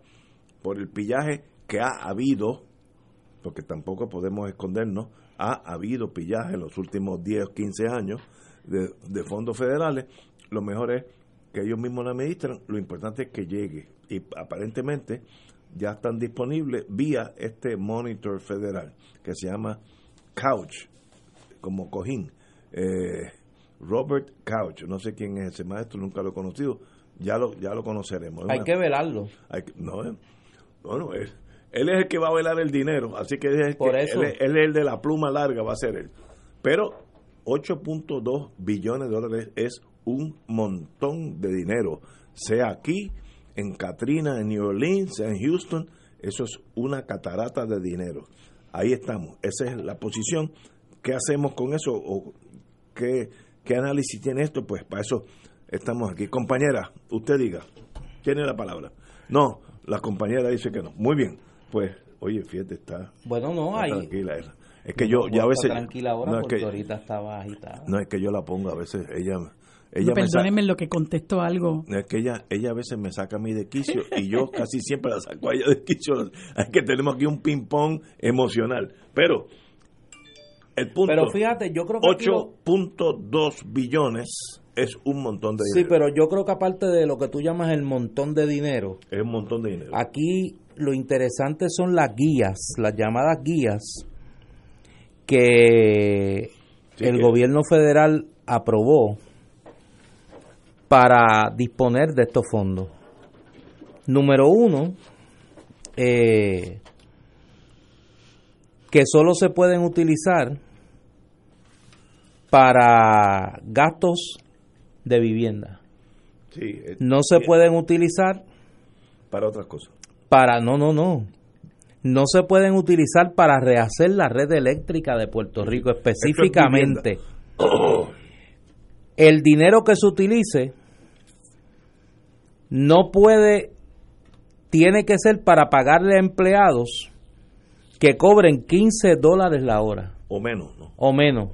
por el pillaje que ha habido, porque tampoco podemos escondernos, ha habido pillaje en los últimos 10 o 15 años de, fondos federales, lo mejor es que ellos mismos la administran, lo importante es que llegue. Y aparentemente ya están disponibles vía este monitor federal que se llama Couch, como cojín. Eh, Robert Couch, no sé quién es ese maestro, nunca lo he conocido, ya lo, ya lo conoceremos. Hay que velarlo. no, eh, no, él, es el que va a velar el dinero, así que, es Por eso. Él, él, es el de la pluma larga, va a ser él. Pero 8.2 billones de dólares es un montón de dinero, sea aquí, en Katrina, en New Orleans, en Houston, eso es una catarata de dinero. Ahí estamos, esa es la posición. ¿Qué hacemos con eso? ¿O qué, qué análisis tiene esto? Pues para eso estamos aquí. Compañera, usted diga, tiene la palabra. No, la compañera dice que no. Muy bien, pues, oye, fíjate, está, bueno, no, hay, tranquila. Es que yo, ya a veces. Tranquila ahora no, porque ahorita estaba agitada. No, es que yo la pongo a veces. Ella. Ella perdóneme lo que contesto algo. Es que ella, ella a veces me saca a mí de quicio y yo (laughs) casi siempre la saco a ella de quicio. Es que tenemos aquí un ping-pong emocional. Pero. El punto. Pero fíjate, yo creo que. 8.2 billones es un montón de dinero. Sí, pero yo creo que aparte de lo que tú llamas el montón de dinero. Es un montón de dinero. Aquí lo interesante son las guías, las llamadas guías que el gobierno federal aprobó para disponer de estos fondos. Número uno, eh, que solo se pueden utilizar para gastos de vivienda. Eh, no se pueden utilizar para otras cosas. Para, no, no, no no se pueden utilizar para rehacer la red eléctrica de Puerto Rico específicamente. El dinero que se utilice no puede, tiene que ser para pagarle a empleados que cobren 15 dólares la hora. O menos, ¿no? O menos.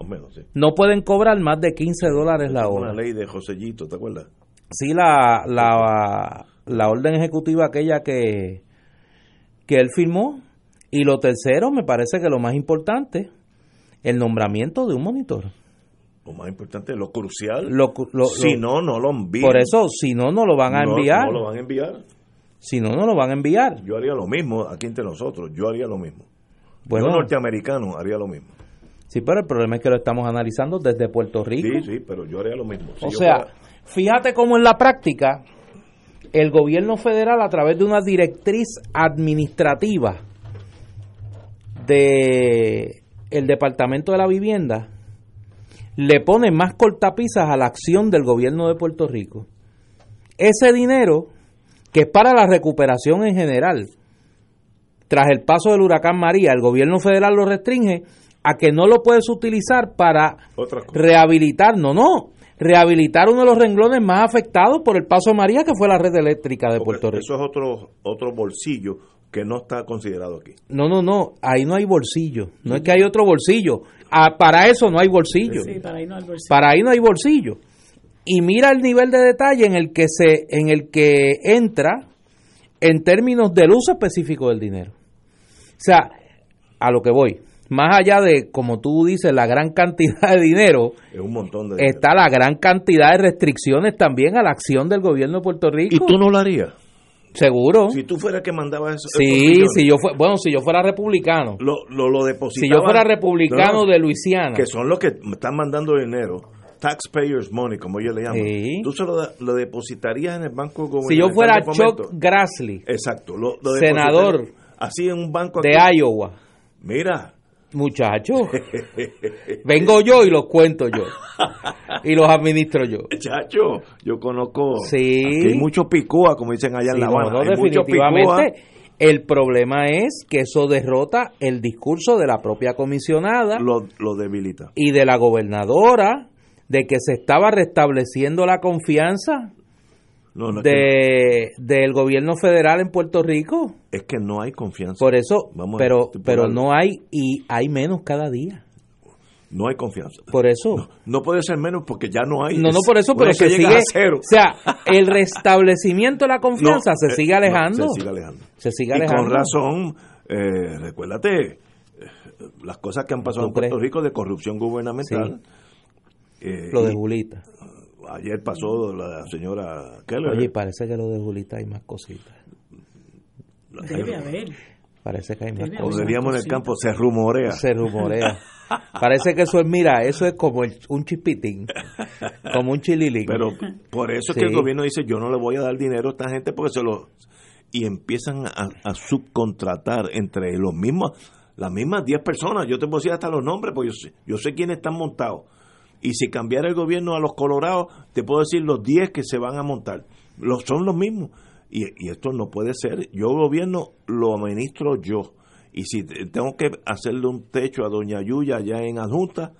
No pueden cobrar más de 15 dólares la hora. Una ley de Josellito, ¿te acuerdas? Sí, la, la, la orden ejecutiva aquella que, que él firmó. Y lo tercero, me parece que lo más importante, el nombramiento de un monitor. Lo más importante, lo crucial. si no, no lo envían. Por eso, si no, no lo van a enviar. No lo van a enviar. Si no, no lo van a enviar. Yo haría lo mismo aquí entre nosotros. Yo haría lo mismo. Bueno, yo norteamericano haría lo mismo. Sí, pero el problema es que lo estamos analizando desde Puerto Rico. Sí, sí, pero yo haría lo mismo. o sea, fíjate cómo en la práctica el gobierno federal a través de una directriz administrativa de el Departamento de la Vivienda le pone más cortapisas a la acción del gobierno de Puerto Rico. Ese dinero, que es para la recuperación en general, tras el paso del huracán María, el gobierno federal lo restringe a que no lo puedes utilizar para rehabilitar, no, no, rehabilitar uno de los renglones más afectados por el paso de María, que fue la red eléctrica de Puerto Rico. Eso es otro, otro bolsillo, que no está considerado aquí. No, no, no, ahí no hay bolsillo. No es que hay otro bolsillo. Ah, para eso no hay bolsillo. Sí, para ahí no hay bolsillo. Para ahí no hay bolsillo. Y mira el nivel de detalle en el que se en el que entra en términos del uso específico del dinero. O sea, a lo que voy, más allá de, como tú dices, la gran cantidad de dinero, Es un montón de está la gran cantidad de restricciones también a la acción del gobierno de Puerto Rico. ¿Y tú no lo harías? Seguro. Si tú fueras que mandaba eso. Sí, si yo fue, bueno, si yo fuera republicano, Lo, lo, lo si yo fuera republicano No, no, de Luisiana, Que son los que me están mandando dinero. Taxpayers money, como ellos le llaman. Sí. Tú se lo, depositarías en el banco si yo gubernamental fuera. Chuck Grassley Exacto. Lo, Senador Así en un banco de. Iowa, Mira. Muchacho, vengo yo y los cuento yo y los administro yo. Chacho, yo conozco. Sí. Aquí hay mucho picúa, como dicen allá en La no, Habana. no, mucho definitivamente. El problema es que eso derrota el discurso de la propia comisionada lo debilita. y de la gobernadora de que se estaba restableciendo la confianza No, no, de, del gobierno federal en Puerto Rico. es que no hay confianza. Por eso, Vamos pero pero no hay y hay menos cada día. No hay confianza. Por eso. No puede ser menos porque ya no hay. No, no, por eso, pero se sigue. a cero. O sea, el restablecimiento de la confianza se eh, sigue alejando. se sigue alejando. Se sigue Y con razón, eh, recuérdate, eh, las cosas que han pasado ¿Tú en Puerto? Rico de corrupción gubernamental. eh, Lo de y Julita. Ayer pasó la señora Keller. Oye, parece que lo de Julita hay más cositas. Debe haber. Parece que hay más cosas. diríamos en el campo, se rumorea. Se rumorea. Parece que eso es, mira, eso es como el- un chispitín, como un chililín. Pero por eso es Sí. que el gobierno dice, yo no le voy a dar dinero a esta gente porque se lo... Y empiezan a, a subcontratar entre los mismos, las mismas 10 personas. Yo te puedo decir hasta los nombres porque yo sé, yo sé quiénes están montados. Y si cambiara el gobierno a los colorados, te puedo decir los 10 que se van a montar. Los, son los mismos. Y, y esto no puede ser. Yo gobierno lo administro yo. Y si te- tengo que hacerle un techo a Doña Yuya allá en adjunta,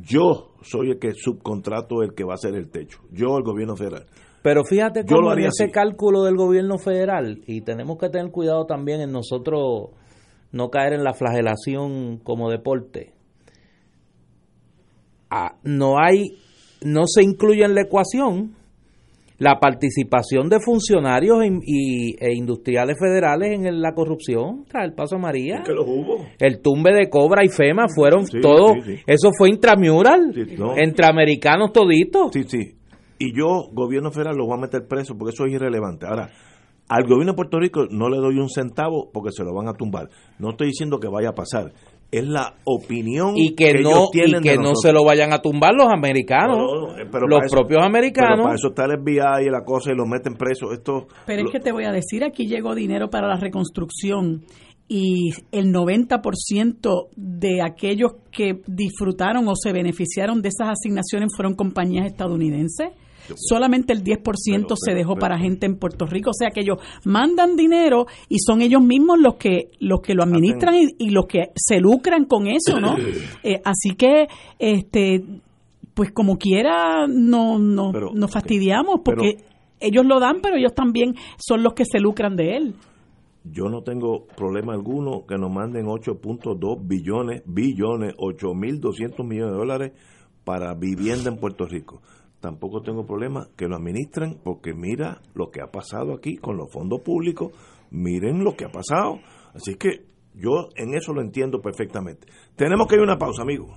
yo soy el que subcontrato el que va a hacer el techo. Yo, el gobierno federal. Pero fíjate Yo lo cómo en haría ese así. cálculo del gobierno federal, y tenemos que tener cuidado también en nosotros no caer en la flagelación como deporte. Ah, no hay, no se incluye en la ecuación la participación de funcionarios y, e industriales federales en la corrupción tras el paso a María. Que los hubo. El tumbe de Cobra y FEMA fueron Sí, todo, sí, sí. eso fue intramural, no. entre americanos toditos. Sí, sí. Y yo, gobierno federal, lo voy a meter preso porque eso es irrelevante. Ahora, al gobierno de Puerto Rico no le doy un centavo porque se lo van a tumbar. No estoy diciendo que vaya a pasar. Es la opinión y que, no ellos y que de no se lo vayan a tumbar los americanos No, no, no, eh, pero los eso- propios Pero americanos para eso está el FBI y la cosa y lo meten preso. Esto, Pero lo- es que te voy a decir, aquí llegó dinero para la reconstrucción y el 90% de aquellos que disfrutaron o se beneficiaron de esas asignaciones fueron compañías estadounidenses. Solamente el 10% se pero- dejó pero- para gente en Puerto Rico, o sea que ellos mandan dinero y son ellos mismos los que los que lo administran y, y los que se lucran con eso, ¿no? (clears throat) Eh, así que este pues como quiera no no nos fastidiamos porque ellos lo dan, pero ellos también son los que se lucran de él. yo no tengo problema alguno que nos manden 8.2 billones, billones, 8.200 millones de dólares para vivienda en Puerto Rico. Tampoco tengo problema que lo administren porque mira lo que ha pasado aquí con los fondos públicos, miren lo que ha pasado. Así que yo en eso lo entiendo perfectamente. Tenemos que ir a una pausa, amigos.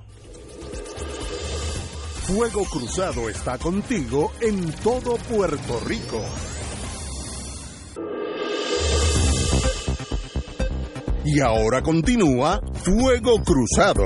Fuego Cruzado está contigo en todo Puerto Rico. Y ahora continúa Fuego Cruzado.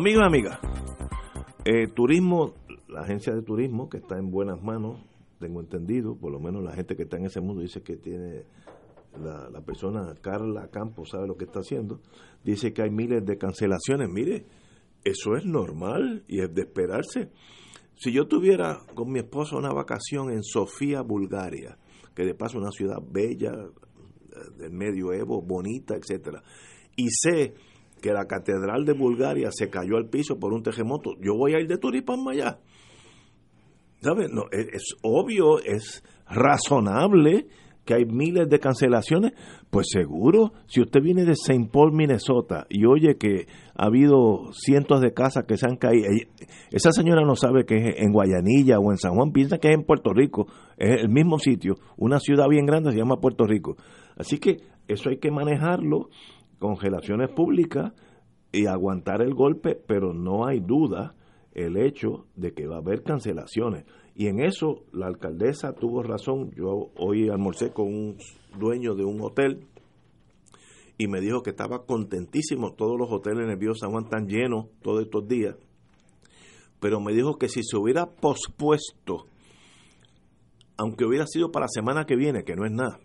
Amigos y amigas, eh, turismo, la agencia de turismo que está en buenas manos, tengo entendido, por lo menos la gente que está en ese mundo dice que tiene la, la persona, Carla Campos, sabe lo que está haciendo, dice que hay miles de cancelaciones. Mire, eso es normal y es de esperarse. Si yo tuviera con mi esposa una vacación en Sofía, Bulgaria, que de paso es una ciudad bella, eh, del medioevo, bonita, etcétera, y sé que la catedral de Bulgaria se cayó al piso por un terremoto, yo voy a ir de turipán allá. ¿Sabes? No, es, es obvio, es razonable que hay miles de cancelaciones, pues seguro, si usted viene de St. Paul, Minnesota, y oye que ha habido cientos de casas que se han caído, esa señora no sabe que es en Guayanilla o en San Juan, piensa que es en Puerto Rico, es el mismo sitio, una ciudad bien grande se llama Puerto Rico. Así que eso hay que manejarlo congelaciones públicas y aguantar el golpe, pero no hay duda el hecho de que va a haber cancelaciones. Y en eso la alcaldesa tuvo razón. Yo hoy almorcé con un dueño de un hotel y me dijo que estaba contentísimo. Todos los hoteles en el Bío están llenos todos estos días. Pero me dijo que si se hubiera pospuesto, aunque hubiera sido para la semana que viene, que no es nada,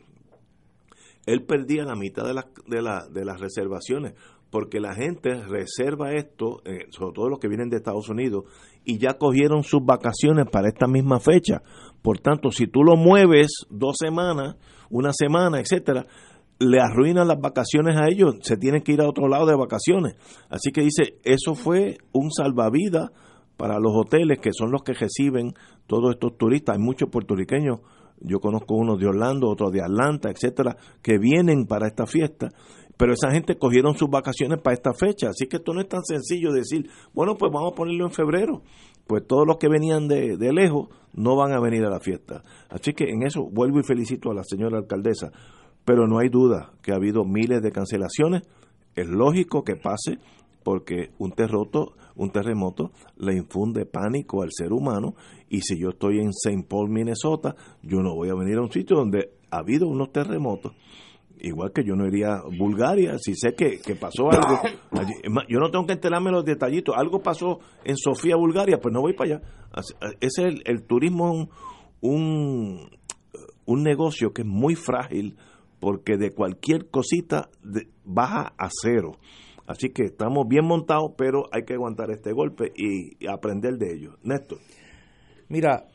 él perdía la mitad de, de, la, de las reservaciones, porque la gente reserva esto, eh, sobre todo los que vienen de Estados Unidos, y ya cogieron sus vacaciones para esta misma fecha. Por tanto, si tú lo mueves dos semanas, una semana, etcétera, le arruinan las vacaciones a ellos, se tienen que ir a otro lado de vacaciones. Así que dice, eso fue un salvavidas para los hoteles que son los que reciben todos estos turistas. Hay muchos puertorriqueños yo conozco unos de Orlando, otros de Atlanta, etcétera, que vienen para esta fiesta, pero esa gente cogieron sus vacaciones para esta fecha, así que esto no es tan sencillo decir, bueno, pues vamos a ponerlo en febrero, pues todos los que venían de, de lejos no van a venir a la fiesta. Así que en eso vuelvo y felicito a la señora alcaldesa, pero no hay duda que ha habido miles de cancelaciones, es lógico que pase porque un terremoto, un terremoto le infunde pánico al ser humano y si yo estoy en St. Paul, Minnesota, yo no voy a venir a un sitio donde ha habido unos terremotos. Igual que yo no iría a Bulgaria, si sé que, pasó (coughs) algo. Yo no tengo que enterarme los detallitos. Algo pasó en Sofía, Bulgaria, pues no voy para allá. Ese es el, turismo, un, un, negocio que es muy frágil porque de cualquier cosita baja a cero. Así que estamos bien montados, pero hay que aguantar este golpe y, aprender de ello. Néstor. Mira,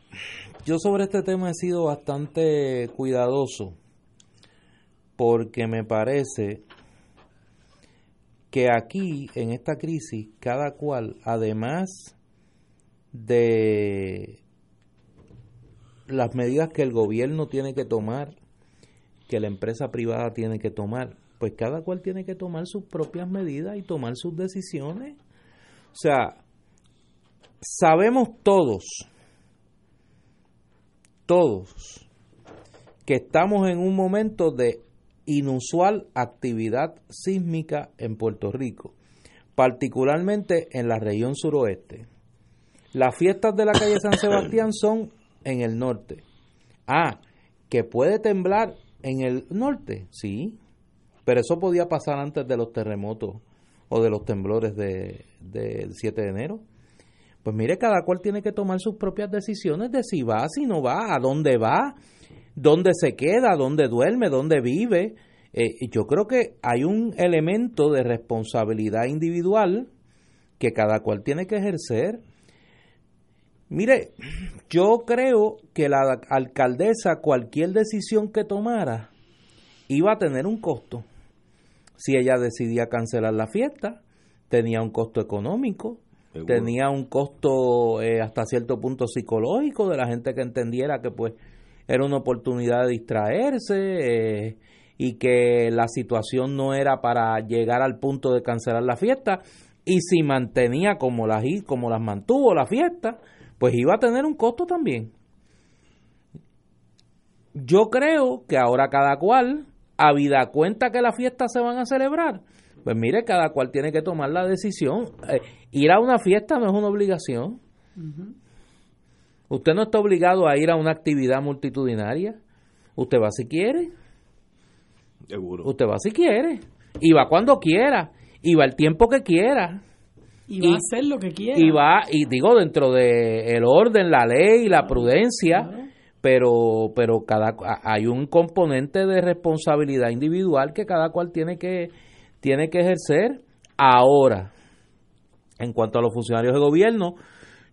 yo sobre este tema he sido bastante cuidadoso porque me parece que aquí, en esta crisis, cada cual, además de las medidas que el gobierno tiene que tomar, que la empresa privada tiene que tomar, pues cada cual tiene que tomar sus propias medidas y tomar sus decisiones. O sea, sabemos todos, todos, que estamos en un momento de inusual actividad sísmica en Puerto Rico, particularmente en la región suroeste. Las fiestas de la calle San (coughs) Sebastián son en el norte. Ah, que puede temblar en el norte, sí, pero eso podía pasar antes de los terremotos o de los temblores del de, 7 de enero. Pues mire, cada cual tiene que tomar sus propias decisiones de si va, si no va, a dónde va, dónde se queda, dónde duerme, dónde vive. Eh, yo creo que hay un elemento de responsabilidad individual que cada cual tiene que ejercer. Mire, yo creo que la alcaldesa, cualquier decisión que tomara, iba a tener un costo si ella decidía cancelar la fiesta, tenía un costo económico, tenía un costo eh, hasta cierto punto psicológico de la gente que entendiera que pues era una oportunidad de distraerse eh, y que la situación no era para llegar al punto de cancelar la fiesta. Y si mantenía como las como las mantuvo la fiesta pues iba a tener un costo también. Yo creo que ahora cada cual vida cuenta que las fiestas se van a celebrar, pues mire, cada cual tiene que tomar la decisión. Eh, ir a una fiesta no es una obligación. Usted no está obligado a ir a una actividad multitudinaria. Usted va si quiere. Seguro. Usted va si quiere. Y va cuando quiera. Y va el tiempo que quiera. Y va a hacer lo que quiera. Y va, y digo, dentro de el orden, la ley, la prudencia, pero, pero cada, hay un componente de responsabilidad individual que cada cual tiene que, tiene que ejercer. Ahora, en cuanto a los funcionarios de gobierno,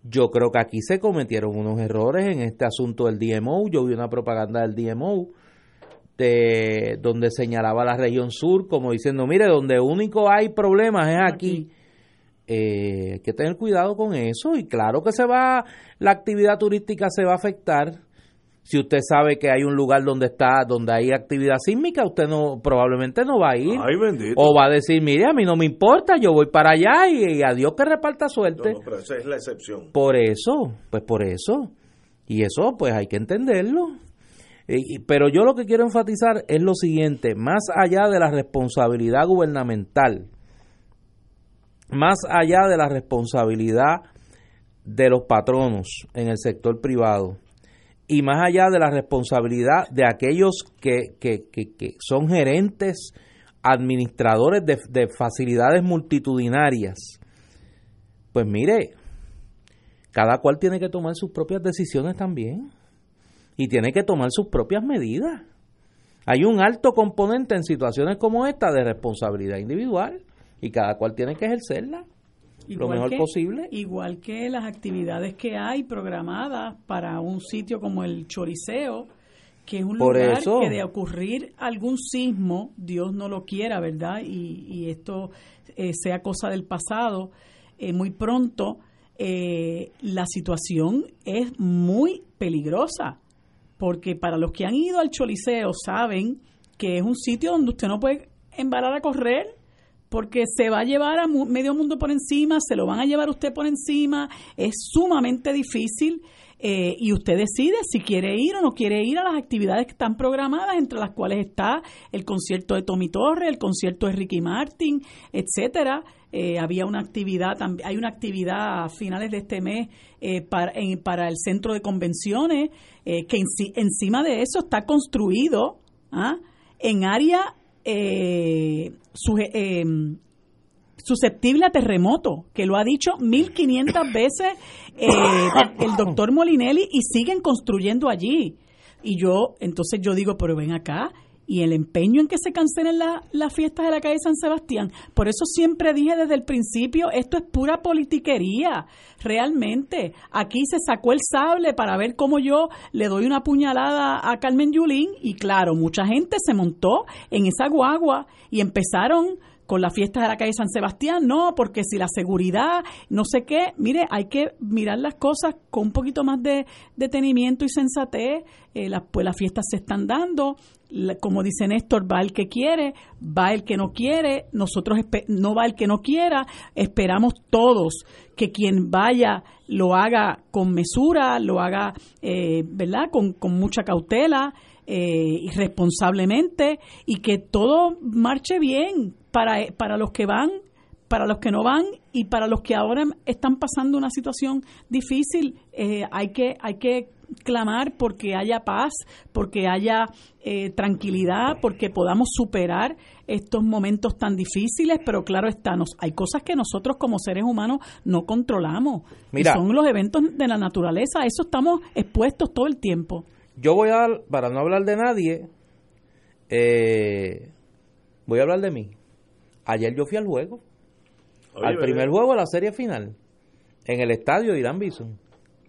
yo creo que aquí se cometieron unos errores en este asunto del DMO. Yo vi una propaganda del DMO de, donde señalaba la región sur como diciendo, mire, donde único hay problemas es aquí. Eh, hay que tener cuidado con eso y claro que se va, la actividad turística se va a afectar. Si usted sabe que hay un lugar donde está, donde hay actividad sísmica, usted no probablemente no va a ir. O va a decir, mire, a mí no me importa, yo voy para allá y, a Dios que reparta suerte. No, pero esa es la excepción. Por eso, pues por eso. Y eso, pues hay que entenderlo. pero yo lo que quiero enfatizar es lo siguiente, más allá de la responsabilidad gubernamental, más allá de la responsabilidad de los patronos en el sector privado y más allá de la responsabilidad de aquellos que, que, que, son gerentes, administradores de, de facilidades multitudinarias, pues mire, cada cual tiene que tomar sus propias decisiones también y tiene que tomar sus propias medidas. Hay un alto componente en situaciones como esta de responsabilidad individual y cada cual tiene que ejercerla lo mejor posible. Igual que las actividades que hay programadas para un sitio como el Choriceo, que es un lugar que de ocurrir algún sismo, Dios no lo quiera, ¿verdad? Y, esto eh, sea cosa del pasado, eh, muy pronto eh, la situación es muy peligrosa, porque para los que han ido al Choliseo saben que es un sitio donde usted no puede embarar a correr porque se va a llevar a medio mundo por encima, se lo van a llevar usted por encima, es sumamente difícil eh, y usted decide si quiere ir o no quiere ir a las actividades que están programadas, entre las cuales está el concierto de Tommy Torre, el concierto de Ricky Martin, etcétera. Eh, había una actividad, hay una actividad a finales de este mes eh, para, para el centro de convenciones, que encima de eso está construido ¿ah? en área eh, eh, susceptible a terremoto, que lo ha dicho 1500 (coughs) veces eh, el doctor Molinelli y siguen construyendo allí. Y yo, entonces yo digo, pero ven acá, y el empeño en que se cancelen las fiestas de la calle San Sebastián. Por eso siempre dije desde el principio, esto es pura politiquería, realmente. Aquí se sacó el sable para ver cómo yo le doy una puñalada a Carmen Yulín y claro, mucha gente se montó en esa guagua y empezaron con la fiesta de la calle San Sebastián, no, porque si la seguridad, no sé qué, mire, hay que mirar las cosas con un poquito más de detenimiento y sensatez, eh, pues las fiestas se están dando, como dice Néstor, va el que quiere, va el que no quiere, nosotros no va el que no quiera, esperamos todos que quien vaya lo haga con mesura, lo haga, eh, ¿verdad?, con, con mucha cautela, eh, irresponsablemente y que todo marche bien para, para los que van, para los que no van y para los que ahora están pasando una situación difícil. Eh, hay, que, hay que clamar porque haya paz, porque haya eh, tranquilidad, porque podamos superar estos momentos tan difíciles, pero claro está, hay cosas que nosotros como seres humanos no controlamos. Mira, son los eventos de la naturaleza, a eso estamos expuestos todo el tiempo yo voy a, para no hablar de nadie, eh, voy a hablar de mí. Ayer yo fui al juego, al primer juego de la serie final, en el estadio de Irán Bison.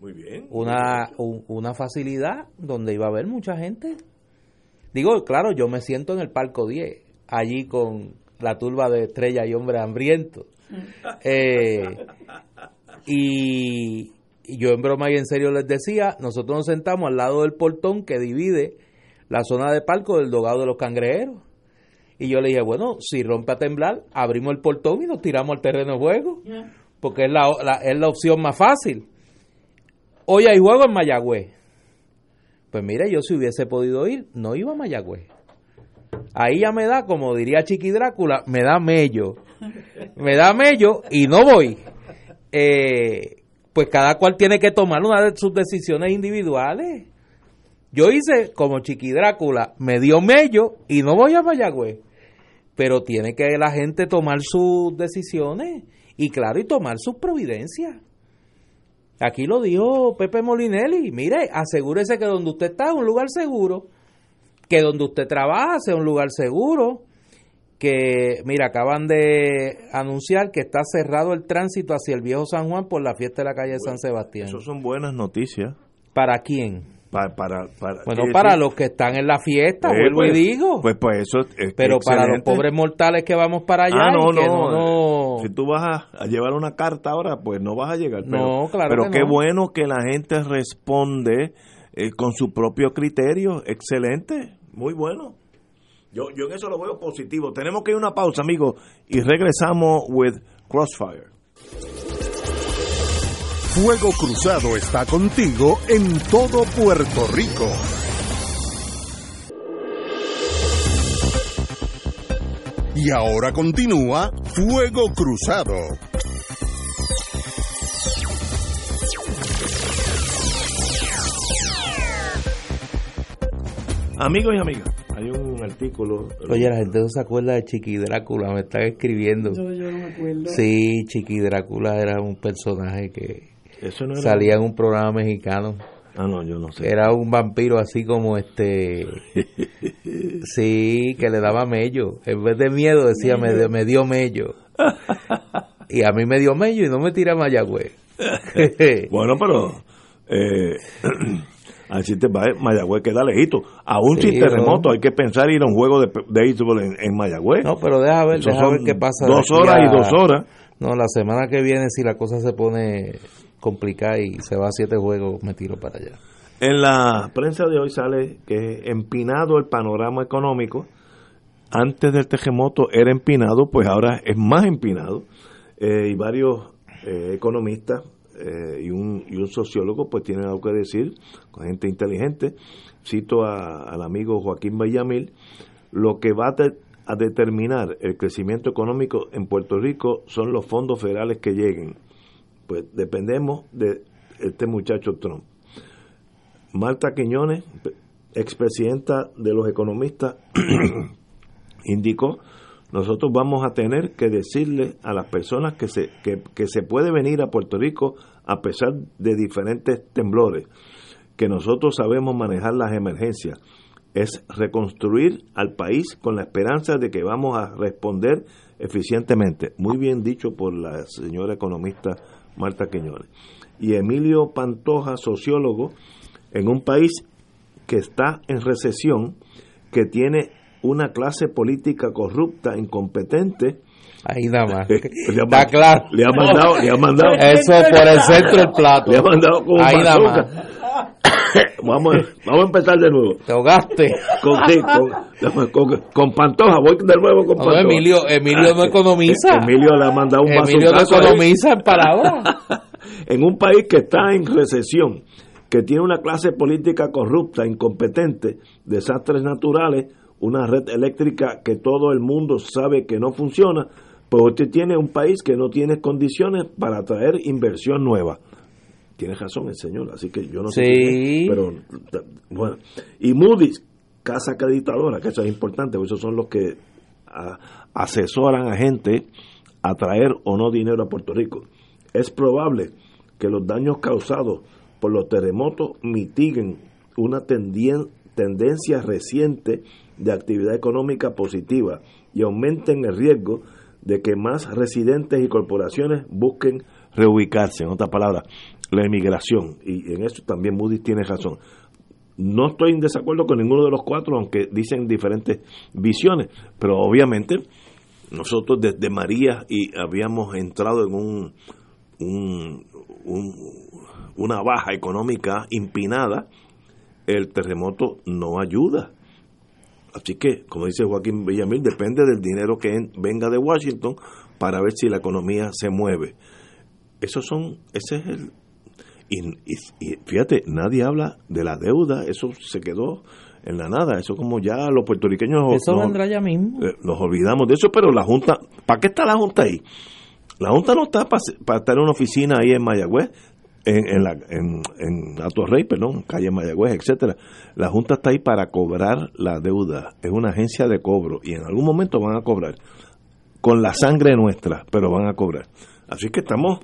Muy bien. Una, una facilidad donde iba a haber mucha gente. Digo, claro, yo me siento en el Palco 10, allí con la turba de estrella y hombre hambriento. Eh, y, y yo en broma y en serio les decía, nosotros nos sentamos al lado del portón que divide la zona de palco del dogado de los cangrejeros. Y yo le dije, bueno, si rompe a temblar, abrimos el portón y nos tiramos al terreno de juego, porque es la, es la opción más fácil. Hoy hay juego en Mayagüez. Pues mire, yo si hubiese podido ir, no iba a Mayagüez. Ahí ya me da, como diría Chiqui Drácula, me da mello. Me da mello y no voy. Eh, pues cada cual tiene que tomar una de sus decisiones individuales. Yo hice como Chiqui Drácula, me dio mello y no voy a Mayagüez. Pero tiene que la gente tomar sus decisiones y claro, y tomar sus providencias. Aquí lo dijo Pepe Molinelli, mire, asegúrese que donde usted está es un lugar seguro, que donde usted trabaja sea un lugar seguro, que, mira, acaban de anunciar que está cerrado el tránsito hacia el viejo San Juan por la fiesta de la calle San Sebastián. Eso son buenas noticias. ¿Para quién? Para, para, para, bueno, para los que están en la fiesta, Eh, vuelvo y pues, digo. Pues, pues eso es pero para los pobres mortales que vamos para allá, Ah, no, y que no, no, no- Si tú vas a, a llevar una carta ahora, pues no vas a llegar. Pero, No, claro Pero que qué no. bueno que la gente responde eh, con su propio criterio. Excelente, muy bueno. Yo, yo en eso lo veo positivo. Tenemos que ir a una pausa, amigos, y regresamos with Crossfire. Fuego Cruzado está contigo en todo Puerto Rico. Y ahora continúa Fuego Cruzado. Amigos y amigas, hay un artículo. Oye, la gente no se acuerda de Chiqui Drácula, me están escribiendo. Yo, yo no me acuerdo. Sí, Chiqui Drácula era un personaje que Eso no era- salía en un programa mexicano. Ah, no, yo no sé. Era un vampiro así como este. (laughs) Sí, que le daba mello. En vez de miedo decía, me, dio- me dio mello. (laughs) Y a mí me dio mello y no me tira Mayagüez. (laughs) Bueno, pero eh, (clears throat) así te va, Mayagüez queda lejito. Aún Sí, sin terremoto ¿no? hay que pensar ir a un juego de, de béisbol en, en Mayagüez. No, pero deja ver, Eso deja ver qué pasa. Dos horas a- y dos horas. No, la semana que viene, si la cosa se pone complicada y se va a siete juegos, me tiro para allá. En la prensa de hoy sale que empinado el panorama económico. Antes del terremoto era empinado, pues ahora es más empinado. Eh, y varios eh, economistas eh, y, un, y un sociólogo pues tienen algo que decir, con gente inteligente. Cito al amigo Joaquín Villamil, lo que va a, a determinar el crecimiento económico en Puerto Rico son los fondos federales que lleguen. Pues dependemos de este muchacho Trump. Marta Quiñones, expresidenta de los economistas, (clears throat) indicó, nosotros vamos a tener que decirle a las personas que se, que, se puede venir a Puerto Rico a pesar de diferentes temblores, que nosotros sabemos manejar las emergencias, es reconstruir al país con la esperanza de que vamos a responder eficientemente. Muy bien dicho por la señora economista Marta Quiñones. Y Emilio Pantoja, sociólogo, en un país que está en recesión, que tiene una clase política corrupta, incompetente, Ahí nada más. (laughs) le ha, Está claro. le ha mandado, le ha mandado, (laughs) Eso por el centro del plato. le ha mandado con Ahí nada más. (coughs) vamos, a- vamos a empezar de nuevo. Te ahogaste. Con, con, con- con Pantoja, voy de nuevo con No, Pantoja. Emilio, Emilio no economiza. Emilio le ha mandado un Emilio no economiza en palabras. (laughs) en un país que está en recesión, que tiene una clase política corrupta, incompetente, desastres naturales, una red eléctrica que todo el mundo sabe que no funciona, pues usted tiene un país que no tiene condiciones para atraer inversión nueva. Tiene razón el señor, así que yo no sé. Sí. qué es, pero bueno. Y Moody's, casa acreditadora, que eso es importante, porque esos son los que a- asesoran a gente a traer o no dinero a Puerto Rico. Es probable que los daños causados por los terremotos mitiguen una tendien- tendencia reciente de actividad económica positiva y aumenten el riesgo de que más residentes y corporaciones busquen reubicarse. En otras palabras, la emigración. Y en eso también Moody's tiene razón. No estoy en desacuerdo con ninguno de los cuatro, aunque dicen diferentes visiones, pero obviamente nosotros desde María y habíamos entrado en un- un- una baja económica impinada, el terremoto no ayuda. Así que, como dice Joaquín Villamil, depende del dinero que en- venga de Washington para ver si la economía se mueve. Esos son, ese es el... Y, y- y fíjate, nadie habla de la deuda, eso se quedó en la nada, eso como ya los puertorriqueños Eso nos- vendrá ya mismo. eh, nos olvidamos de eso, pero la Junta, ¿para qué está la Junta ahí? La Junta no está para estar en una oficina ahí en Mayagüez, en, en, la, en, en Atorrey, perdón, calle Mayagüez, etcétera. La Junta está ahí para cobrar la deuda, es una agencia de cobro y en algún momento van a cobrar con la sangre nuestra, pero van a cobrar. Así que estamos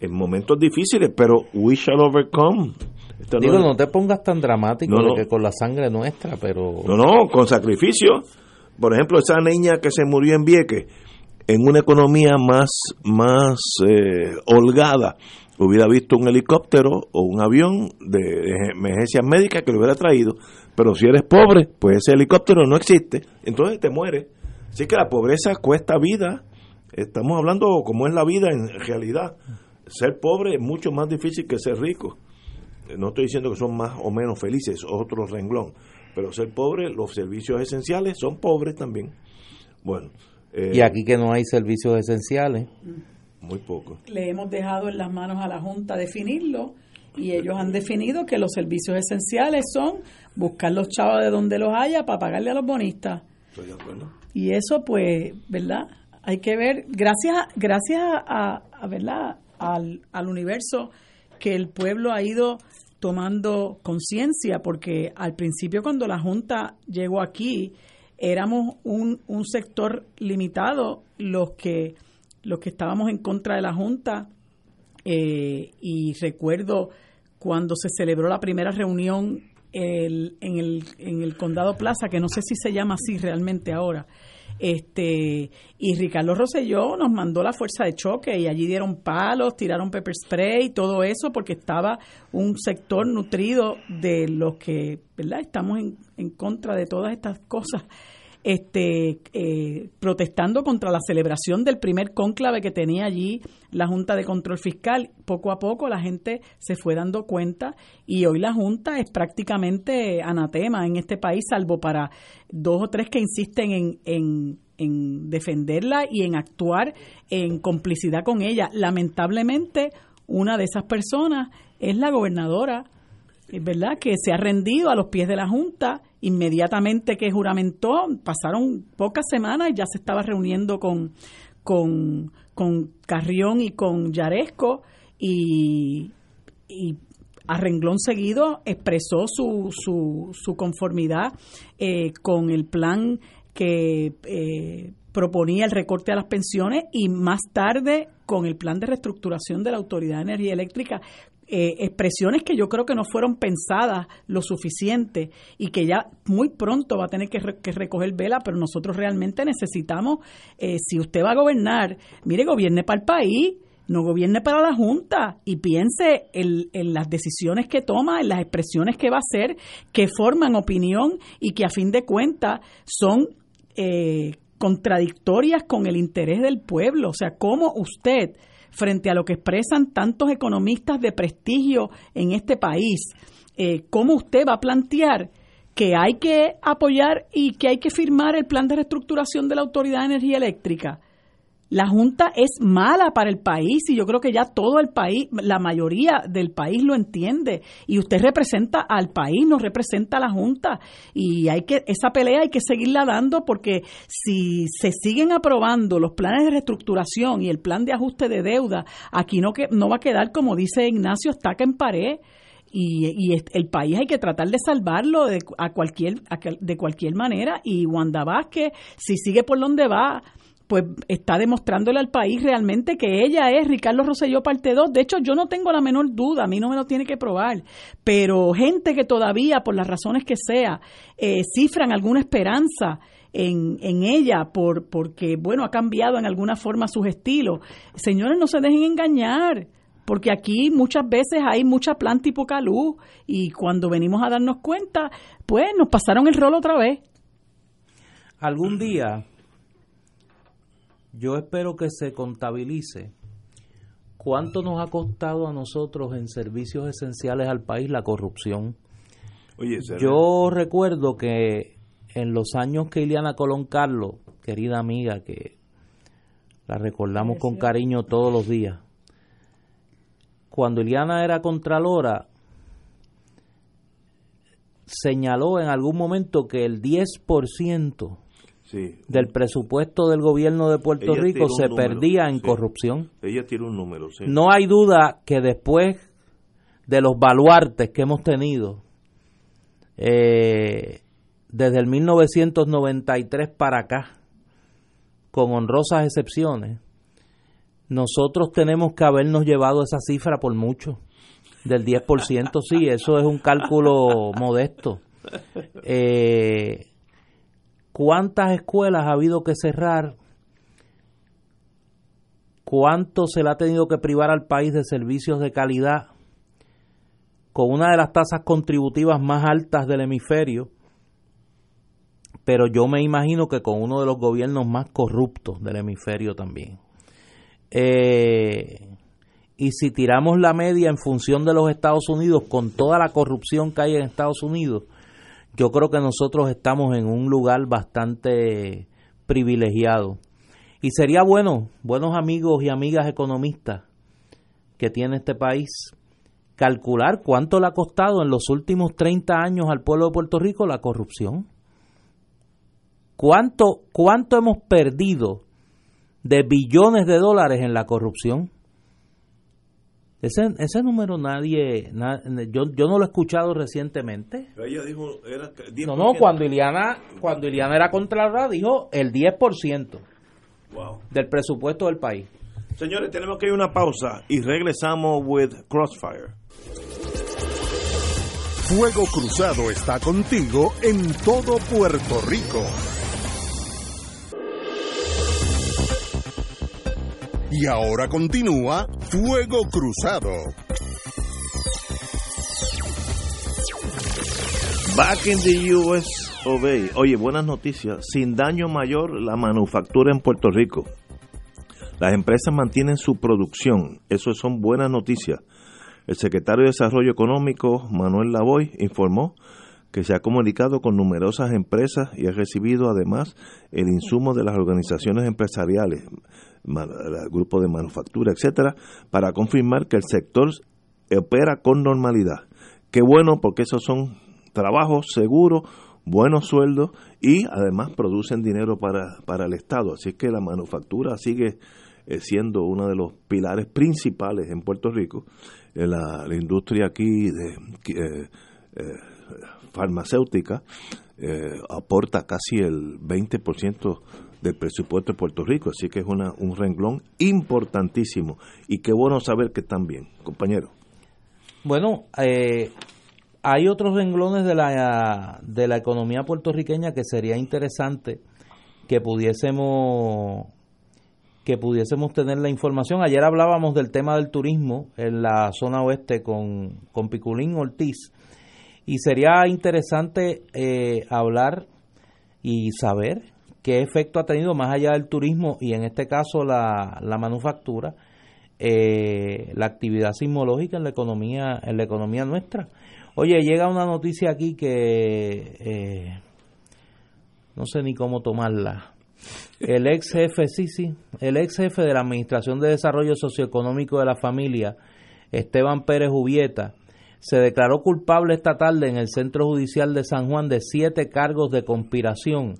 en momentos difíciles, pero we shall overcome. Digo, no, te pongas tan dramático que con la sangre nuestra, pero... No, no, con sacrificio. Por ejemplo, esa niña que se murió en Vieques, en una economía más, más eh, holgada, hubiera visto un helicóptero o un avión de emergencias médicas que lo hubiera traído. Pero si eres pobre, pues ese helicóptero no existe, entonces te mueres. Así que la pobreza cuesta vida. Estamos hablando como es la vida en realidad. Ser pobre es mucho más difícil que ser rico. No estoy diciendo que son más o menos felices, otro renglón. Pero ser pobre, los servicios esenciales son pobres también. Bueno. Eh, y aquí que no hay servicios esenciales. Muy poco. Le hemos dejado en las manos a la Junta definirlo y ellos han definido que los servicios esenciales son buscar los chavos de donde los haya para pagarle a los bonistas. Estoy de acuerdo. Y eso, pues, ¿verdad? Hay que ver, gracias, gracias a, ¿verdad? Al, al universo que el pueblo ha ido tomando conciencia, porque al principio cuando la Junta llegó aquí, éramos un, un sector limitado los que los que estábamos en contra de la Junta, eh, y recuerdo cuando se celebró la primera reunión en, el, en el Condado Plaza, que no sé si se llama así realmente ahora, este y Ricardo Rosselló nos mandó la fuerza de choque y allí dieron palos, tiraron pepper spray y todo eso porque estaba un sector nutrido de los que, ¿verdad? Estamos en, en contra de todas estas cosas este, eh, protestando contra la celebración del primer cónclave que tenía allí la Junta de Control Fiscal. Poco a poco la gente se fue dando cuenta y hoy la Junta es prácticamente anatema en este país, salvo para dos o tres que insisten en, en, en defenderla y en actuar en complicidad con ella. Lamentablemente, una de esas personas es la gobernadora, ¿verdad?, que se ha rendido a los pies de la Junta inmediatamente que juramentó, pasaron pocas semanas y ya se estaba reuniendo con, con, Carrión y con Yaresco y, a renglón seguido expresó su, su, su conformidad eh, con el plan que eh, proponía el recorte a las pensiones y más tarde con el plan de reestructuración de la Autoridad de Energía Eléctrica eh, expresiones que yo creo que no fueron pensadas lo suficiente y que ya muy pronto va a tener que, recoger vela, pero nosotros realmente necesitamos, eh, si usted va a gobernar, mire, gobierne para el país, no gobierne para la Junta y piense en, las decisiones que toma, en las expresiones que va a hacer, que forman opinión y que a fin de cuentas son... Eh, contradictorias con el interés del pueblo. O sea, cómo usted frente a lo que expresan tantos economistas de prestigio en este país, eh, ¿cómo usted va a plantear que hay que apoyar y que hay que firmar el plan de reestructuración de la Autoridad de Energía Eléctrica? La Junta es mala para el país y yo creo que ya todo el país, la mayoría del país lo entiende. Y usted representa al país, no representa a la Junta. Y hay que, esa pelea hay que seguirla dando porque si se siguen aprobando los planes de reestructuración y el plan de ajuste de deuda, aquí no, que, no va a quedar, como dice Ignacio, estaca en pared. Y, y, el país hay que tratar de salvarlo de, a cualquier, de cualquier manera. Y Wanda Vázquez, si sigue por donde va, pues está demostrándole al país realmente que ella es Ricardo Rosselló parte 2. De hecho, yo no tengo la menor duda, a mí no me lo tiene que probar, pero gente que todavía, por las razones que sea, eh, cifran alguna esperanza en, en ella por, porque, bueno, ha cambiado en alguna forma sus estilos. Señores, no se dejen engañar porque aquí muchas veces hay mucha planta y poca luz y cuando venimos a darnos cuenta, pues nos pasaron el rol otra vez. Algún día yo espero que se contabilice cuánto nos ha costado a nosotros en servicios esenciales al país la corrupción. yo recuerdo que en los años que Ileana Colón Carlos, querida amiga, que la recordamos con cariño todos los días, cuando Ileana era contralora, señaló en algún momento que el 10% del presupuesto del gobierno de Puerto Rico se perdía en corrupción. Ella tiene un número, sí. No hay duda que después de los baluartes que hemos tenido eh, desde el 1993 para acá, con honrosas excepciones, nosotros tenemos que habernos llevado esa cifra por mucho, del 10%, sí, eso es un cálculo modesto. Eh, ¿Cuántas escuelas ha habido que cerrar? ¿Cuánto se le ha tenido que privar al país de servicios de calidad con una de las tasas contributivas más altas del hemisferio? Pero yo me imagino que con uno de los gobiernos más corruptos del hemisferio también. Eh, y si tiramos la media en función de los Estados Unidos, con toda la corrupción que hay en Estados Unidos, yo creo que nosotros estamos en un lugar bastante privilegiado. Y sería bueno, buenos amigos y amigas economistas que tiene este país, calcular cuánto le ha costado en los últimos 30 años al pueblo de Puerto Rico la corrupción. ¿Cuánto, cuánto hemos perdido de billones de dólares en la corrupción? Ese, ese número nadie, yo, yo no lo he escuchado recientemente. ella dijo, era No, no, cuando Iliana, cuando Iliana era Contralora dijo el 10% wow. del presupuesto del país. Señores, tenemos que ir a una pausa y regresamos with Crossfire. Fuego Cruzado está contigo en todo Puerto Rico. Y ahora continúa Fuego Cruzado. Back in the US of Oye, buenas noticias. Sin daño mayor, la manufactura en Puerto Rico. Las empresas mantienen su producción. Eso son buenas noticias. El secretario de Desarrollo Económico, Manuel Lavoy, informó que se ha comunicado con numerosas empresas y ha recibido además el insumo de las organizaciones empresariales, grupo de manufactura, etcétera, para confirmar que el sector opera con normalidad. Qué bueno, porque esos son trabajos seguros, buenos sueldos y además producen dinero para, para el Estado. Así que la manufactura sigue eh, siendo uno de los pilares principales en Puerto Rico. Eh, la, la, industria aquí de, eh, farmacéutica aporta casi el 20% del presupuesto de Puerto Rico, así que es una, un renglón importantísimo y qué bueno saber que están bien, compañero. Bueno, eh, hay otros renglones de la, de la economía puertorriqueña que sería interesante que pudiésemos que pudiésemos tener la información. Ayer hablábamos del tema del turismo en la zona oeste con, con Piculín Ortiz y sería interesante eh, hablar y saber qué efecto ha tenido más allá del turismo y en este caso la, la manufactura, eh, la actividad sismológica en la economía, en la economía nuestra. Oye, llega una noticia aquí que eh, no sé ni cómo tomarla. El ex jefe, sí, sí, el ex jefe de la Administración de Desarrollo Socioeconómico de la Familia, Esteban Pérez Ubieta, se declaró culpable esta tarde en el Centro Judicial de San Juan de siete cargos de conspiración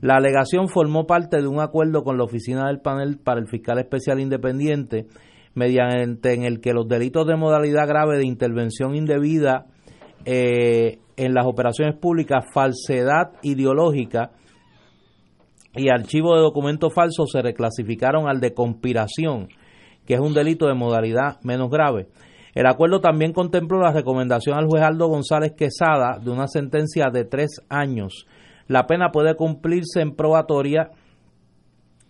la alegación formó parte de un acuerdo con la oficina del panel para el fiscal especial independiente, mediante en el que los delitos de modalidad grave de intervención indebida eh, en las operaciones públicas, falsedad ideológica y archivo de documentos falsos se reclasificaron al de conspiración, que es un delito de modalidad menos grave. El acuerdo también contempló la recomendación al juez Aldo González Quesada de una sentencia de tres años la pena puede cumplirse en probatoria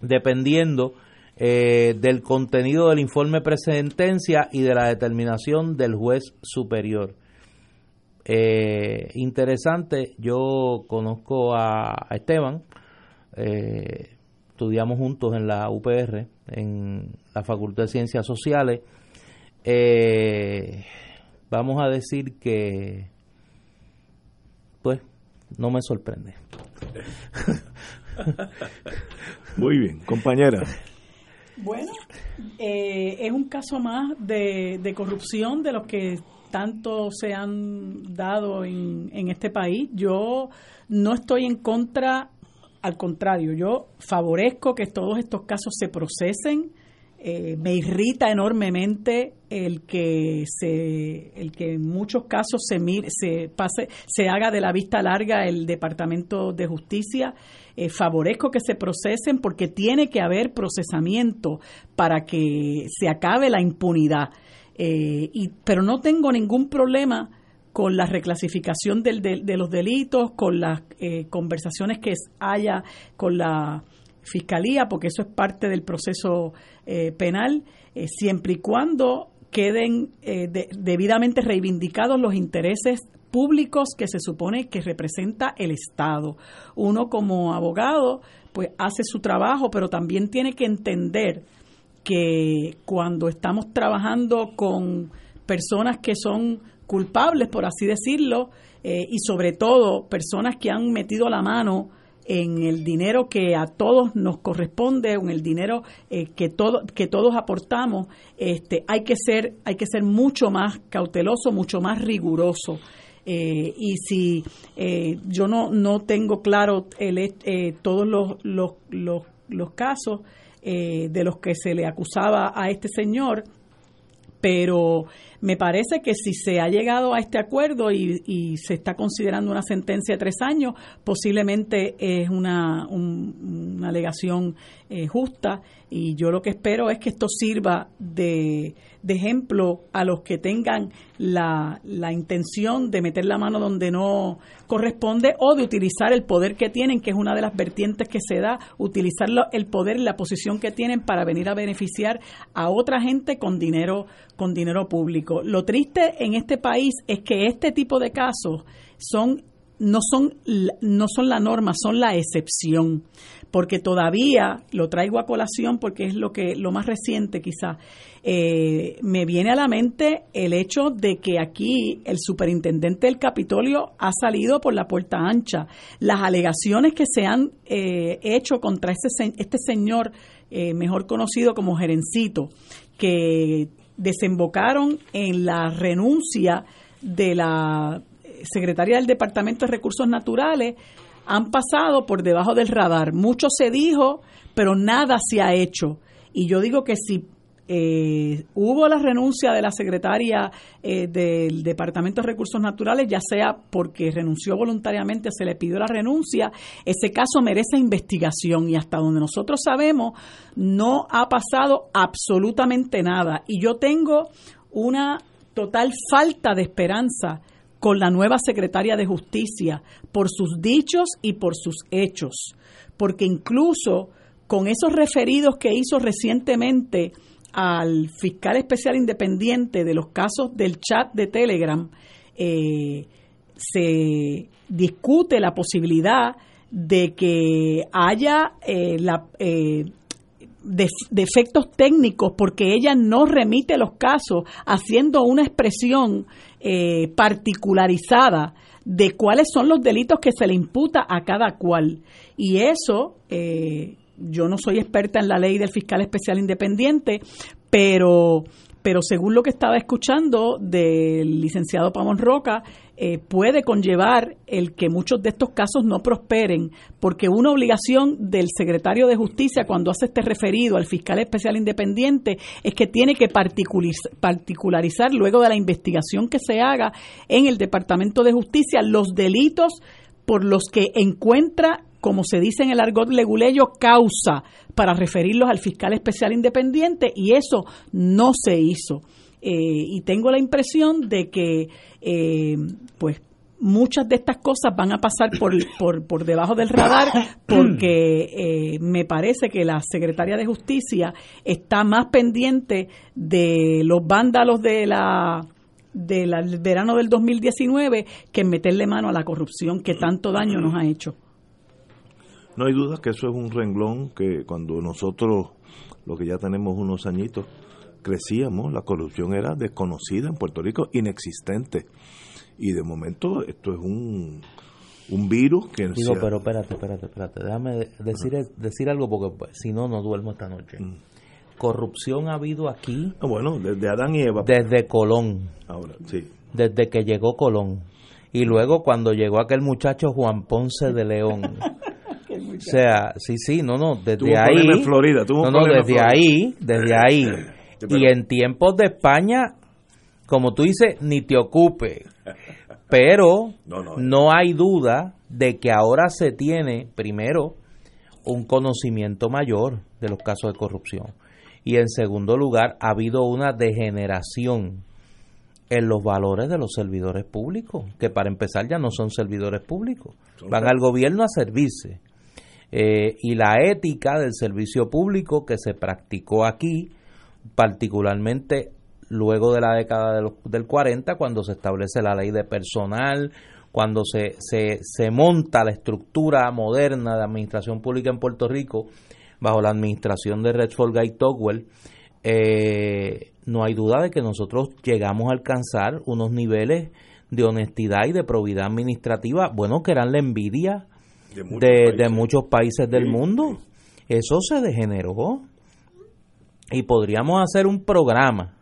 dependiendo eh, del contenido del informe presentencia y de la determinación del juez superior. Eh, interesante, yo conozco a, Esteban, eh, estudiamos juntos en la UPR, en la Facultad de Ciencias Sociales. vamos a decir que, pues, no me sorprende. (laughs) Muy bien, compañera. Bueno, eh, es un caso más de, corrupción de los que tanto se han dado en, en este país. Yo no estoy en contra, al contrario, yo favorezco que todos estos casos se procesen eh, me irrita enormemente el que se el que en muchos casos se mire, se pase se haga de la vista larga el Departamento de Justicia. Eh, favorezco que se procesen porque tiene que haber procesamiento para que se acabe la impunidad. Eh, y pero no tengo ningún problema con la reclasificación del, de, los delitos, con las conversaciones que haya con la fiscalía, porque eso es parte del proceso eh, penal, eh, siempre y cuando queden eh, debidamente reivindicados los intereses públicos que se supone que representa el Estado. Uno como abogado, pues hace su trabajo, pero también tiene que entender que cuando estamos trabajando con personas que son culpables, por así decirlo, y sobre todo personas que han metido la mano en el dinero que a todos nos corresponde, en el dinero eh, que, todo, que todos aportamos, este, hay, que ser, hay que ser mucho más cauteloso, mucho más riguroso. Eh, y si eh, yo no, no tengo claro el, todos los, los, los, los casos de los que se le acusaba a este señor, pero me parece que si se ha llegado a este acuerdo y, se está considerando una sentencia de tres años, posiblemente es una, una alegación eh, justa y yo lo que espero es que esto sirva de, ejemplo a los que tengan la, la, intención de meter la mano donde no corresponde o de utilizar el poder que tienen, que es una de las vertientes que se da, utilizar el poder y la posición que tienen para venir a beneficiar a otra gente con dinero, con dinero público. Lo triste en este país es que este tipo de casos son no son no son la norma, son la excepción porque todavía lo traigo a colación porque es lo que lo más reciente quizá eh, me viene a la mente el hecho de que aquí el superintendente del Capitolio ha salido por la puerta ancha. Las alegaciones que se han eh, hecho contra este, este señor eh, mejor conocido como Gerencito que desembocaron en la renuncia de la secretaria del Departamento de Recursos Naturales han pasado por debajo del radar. Mucho se dijo, pero nada se ha hecho. Y yo digo que si eh, hubo la renuncia de la secretaria eh, del Departamento de Recursos Naturales, ya sea porque renunció voluntariamente, se le pidió la renuncia, ese caso merece investigación y hasta donde nosotros sabemos no ha pasado absolutamente nada. Y yo tengo una total falta de esperanza con la nueva secretaria de Justicia por sus dichos y por sus hechos, porque incluso con esos referidos que hizo recientemente al fiscal especial independiente de los casos del chat de Telegram, eh, se discute la posibilidad de que haya eh, la, eh, defectos técnicos porque ella no remite los casos haciendo una expresión eh, particularizada de cuáles son los delitos que se le imputa a cada cual. Y eso, eh, yo no soy experta en la ley del fiscal especial independiente, pero pero según lo que estaba escuchando del licenciado Pamón Roca, eh, puede conllevar el que muchos de estos casos no prosperen, porque una obligación del secretario de Justicia cuando hace este referido al fiscal especial independiente es que tiene que particularizar luego de la investigación que se haga en el Departamento de Justicia los delitos por los que encuentra como se dice en el argot leguleyo, causa para referirlos al fiscal especial independiente y eso no se hizo. Eh, y tengo la impresión de que, eh, pues, muchas de estas cosas van a pasar por, por, por debajo del radar porque eh, me parece que la secretaria de Justicia está más pendiente de los vándalos de la del verano del 2019 que meterle mano a la corrupción que tanto daño nos ha hecho. No hay duda que eso es un renglón que cuando nosotros, lo que ya tenemos unos añitos, crecíamos, la corrupción era desconocida en Puerto Rico, inexistente. Y de momento esto es un, un virus que... Digo, pero espérate, espérate, espérate. Déjame decir, decir algo porque pues, si no, no duermo esta noche. Mm. Corrupción ha habido aquí... Ah, bueno, desde Adán y Eva. Desde Colón. Ahora, sí. Desde que llegó Colón. Y luego cuando llegó aquel muchacho Juan Ponce de León. (laughs) O sea, sí, sí, no, no, desde Tuvo ahí. en Florida, tuvo no, no, desde Florida. ahí, desde ahí. (clears throat) Y en tiempos de España, como tú dices, ni te ocupe. (laughs) Pero No, no, no hay duda de que ahora se tiene, primero, un conocimiento mayor de los casos de corrupción. Y en segundo lugar, ha habido una degeneración en los valores de los servidores públicos, que para empezar ya no son servidores públicos, van al gobierno a servirse. Eh, y la ética del servicio público que se practicó aquí, particularmente luego de la década de los- del 40, cuando se establece la ley de personal, cuando se, se, se monta la estructura moderna de administración pública en Puerto Rico, bajo la administración de Redford Guy Togwell, eh, no hay duda de que nosotros llegamos a alcanzar unos niveles de honestidad y de probidad administrativa, bueno, que eran la envidia De muchos de, de países. muchos países del Sí, mundo. Eso se degeneró. Y podríamos hacer un programa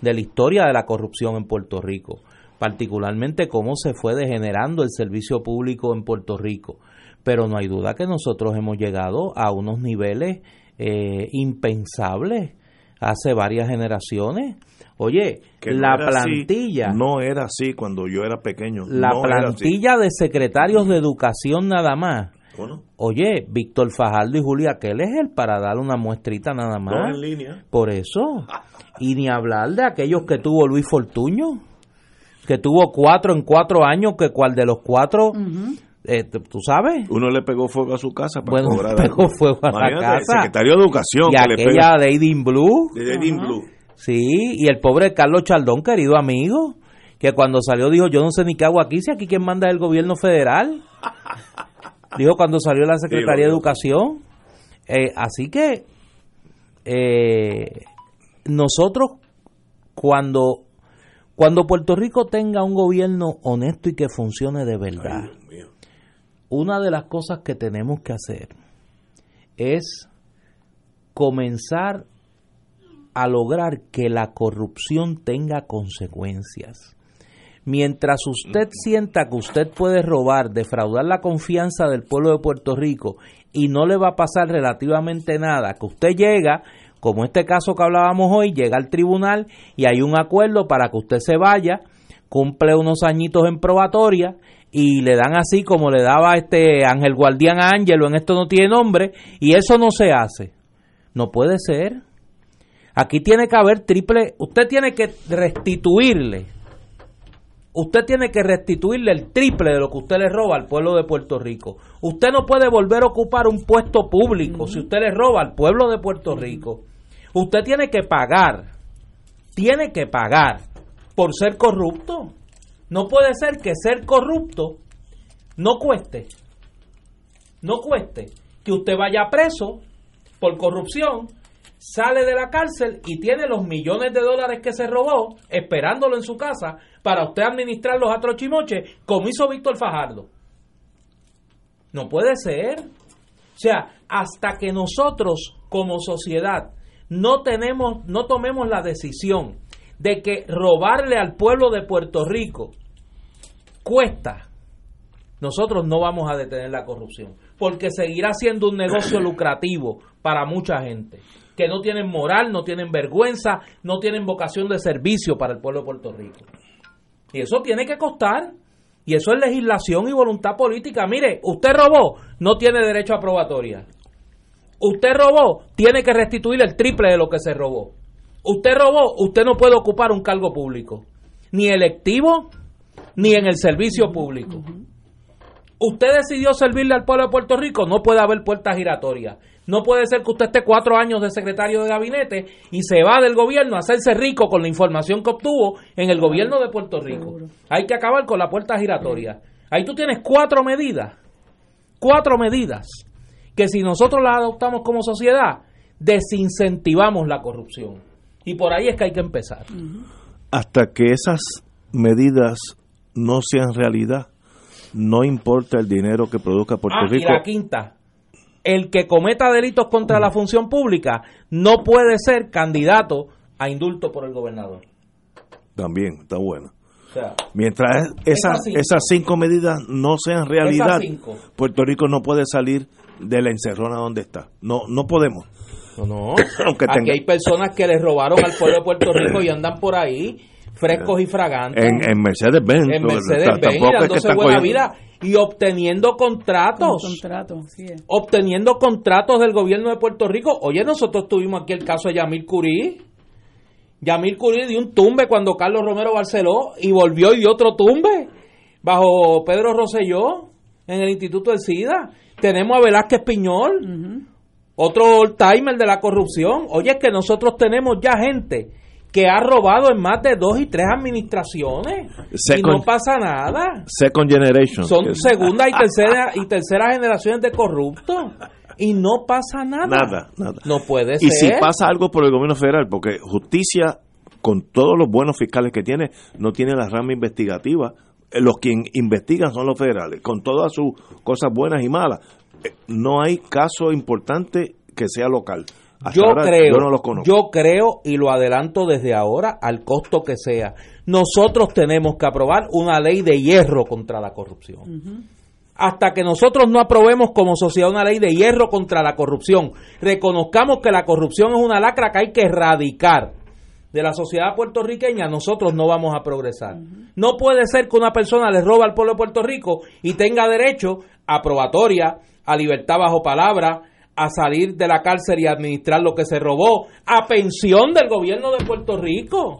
de la historia de la corrupción en Puerto Rico, particularmente cómo se fue degenerando el servicio público en Puerto Rico. Pero no hay duda que nosotros hemos llegado a unos niveles eh, impensables hace varias generaciones. Oye, Que no la así, plantilla, no era así cuando yo era pequeño. la no plantilla de secretarios de educación nada más. ¿Cómo no? Oye, Víctor Fajardo y Julia Kell es el para dar una muestrita nada más. en línea. Por eso. Y ni hablar de aquellos que tuvo Luis Fortuño, que tuvo cuatro en cuatro años, que cual de los cuatro, eh, tú sabes, Uno le pegó fuego a su casa para bueno, cobrar (laughs) pegó algo. fuego a la el casa. secretario de Educación Y que le aquella Lady in Blue, de Dean Blue. sí, y el pobre Carlos Chaldón, querido amigo, que cuando salió dijo, yo no sé ni qué hago aquí, si aquí quien manda es el gobierno federal. (laughs) Dijo cuando salió la Secretaría de. Educación. Eh, así que eh, nosotros cuando cuando Puerto Rico tenga un gobierno honesto y que funcione de verdad, Ay, una de las cosas que tenemos que hacer es comenzar a lograr que la corrupción tenga consecuencias. Mientras usted sienta que usted puede robar, defraudar la confianza del pueblo de Puerto Rico y no le va a pasar relativamente nada, que usted llega, como este caso que hablábamos hoy, llega al tribunal y hay un acuerdo para que usted se vaya, cumple unos añitos en probatoria y le dan así como le daba este Ángel Guardián a Ángelo, en esto no tiene nombre, y eso no se hace. No puede ser. Aquí tiene que haber triple, usted tiene que restituirle, usted tiene que restituirle el triple de lo que usted le roba al pueblo de Puerto Rico. Usted no puede volver a ocupar un puesto público si usted le roba al pueblo de Puerto Rico. Usted tiene que pagar, tiene que pagar por ser corrupto. No puede ser que ser corrupto no cueste, no cueste que usted vaya preso por corrupción, sale de la cárcel y tiene los millones de dólares que se robó esperándolo en su casa para usted administrar los atrochimoches como hizo Víctor Fajardo. No puede ser. O sea, hasta que nosotros como sociedad no tenemos, no tomemos la decisión de que robarle al pueblo de Puerto Rico cuesta, nosotros no vamos a detener la corrupción, porque seguirá siendo un negocio lucrativo para mucha gente, que no tienen moral, no tienen vergüenza, no tienen vocación de servicio para el pueblo de Puerto Rico. Y eso tiene que costar, y eso es legislación y voluntad política. Mire, usted robó, no tiene derecho a probatoria. Usted robó, tiene que restituir el triple de lo que se robó. Usted robó, usted no puede ocupar un cargo público, ni electivo, ni en el servicio público. Usted decidió servirle al pueblo de Puerto Rico, no puede haber puertas giratorias. No puede ser que usted esté cuatro años de secretario de gabinete y se va del gobierno a hacerse rico con la información que obtuvo en el gobierno de Puerto Rico. Hay que acabar con la puerta giratoria. Ahí tú tienes cuatro medidas, cuatro medidas, que si nosotros las adoptamos como sociedad, desincentivamos la corrupción. Y por ahí es que hay que empezar. Hasta que esas medidas no sean realidad, no importa el dinero que produzca Puerto Ah, y Rico. la quinta, el que cometa delitos contra la función pública no puede ser candidato a indulto por el gobernador. También está bueno. O sea, Mientras esas, Esas cinco. esas cinco medidas no sean realidad. Puerto Rico no puede salir de la encerrona donde está. No, no podemos. No, no. (coughs) Aquí hay personas que le robaron al pueblo de Puerto Rico y andan por ahí frescos y fragantes. En, Mercedes-Benz. En Mercedes-Benz, dándose buena vida y obteniendo contratos. Obteniendo contratos del gobierno de Puerto Rico. Oye, nosotros tuvimos aquí el caso de Yamil Curí. Yamil Curí dio un tumbe cuando Carlos Romero Barceló y volvió y dio otro tumbe bajo Pedro Rosselló en el Instituto del SIDA. Tenemos a Velázquez Piñol, otro old timer de la corrupción. Oye, es que nosotros tenemos ya gente que ha robado en más de dos y tres administraciones y no pasa nada. Second generation. Son segunda y (laughs) tercera y tercera generaciones de corruptos y no pasa nada. Nada, nada. No puede ser. Y si pasa algo por el gobierno federal, porque justicia con todos los buenos fiscales que tiene, no tiene la rama investigativa. Eh, los que investigan son los federales, con todas sus cosas buenas y malas. Eh, no hay caso importante que sea local yo creo, yo, creo y lo adelanto desde ahora al costo que sea. Nosotros tenemos que aprobar una ley de hierro contra la corrupción. Hasta que nosotros no aprobemos como sociedad una ley de hierro contra la corrupción, reconozcamos que la corrupción es una lacra que hay que erradicar de la sociedad puertorriqueña, nosotros no vamos a progresar. No puede ser que una persona le roba al pueblo de Puerto Rico y tenga derecho a probatoria, a libertad bajo palabra, a salir de la cárcel y administrar lo que se robó, a pensión del gobierno de Puerto Rico.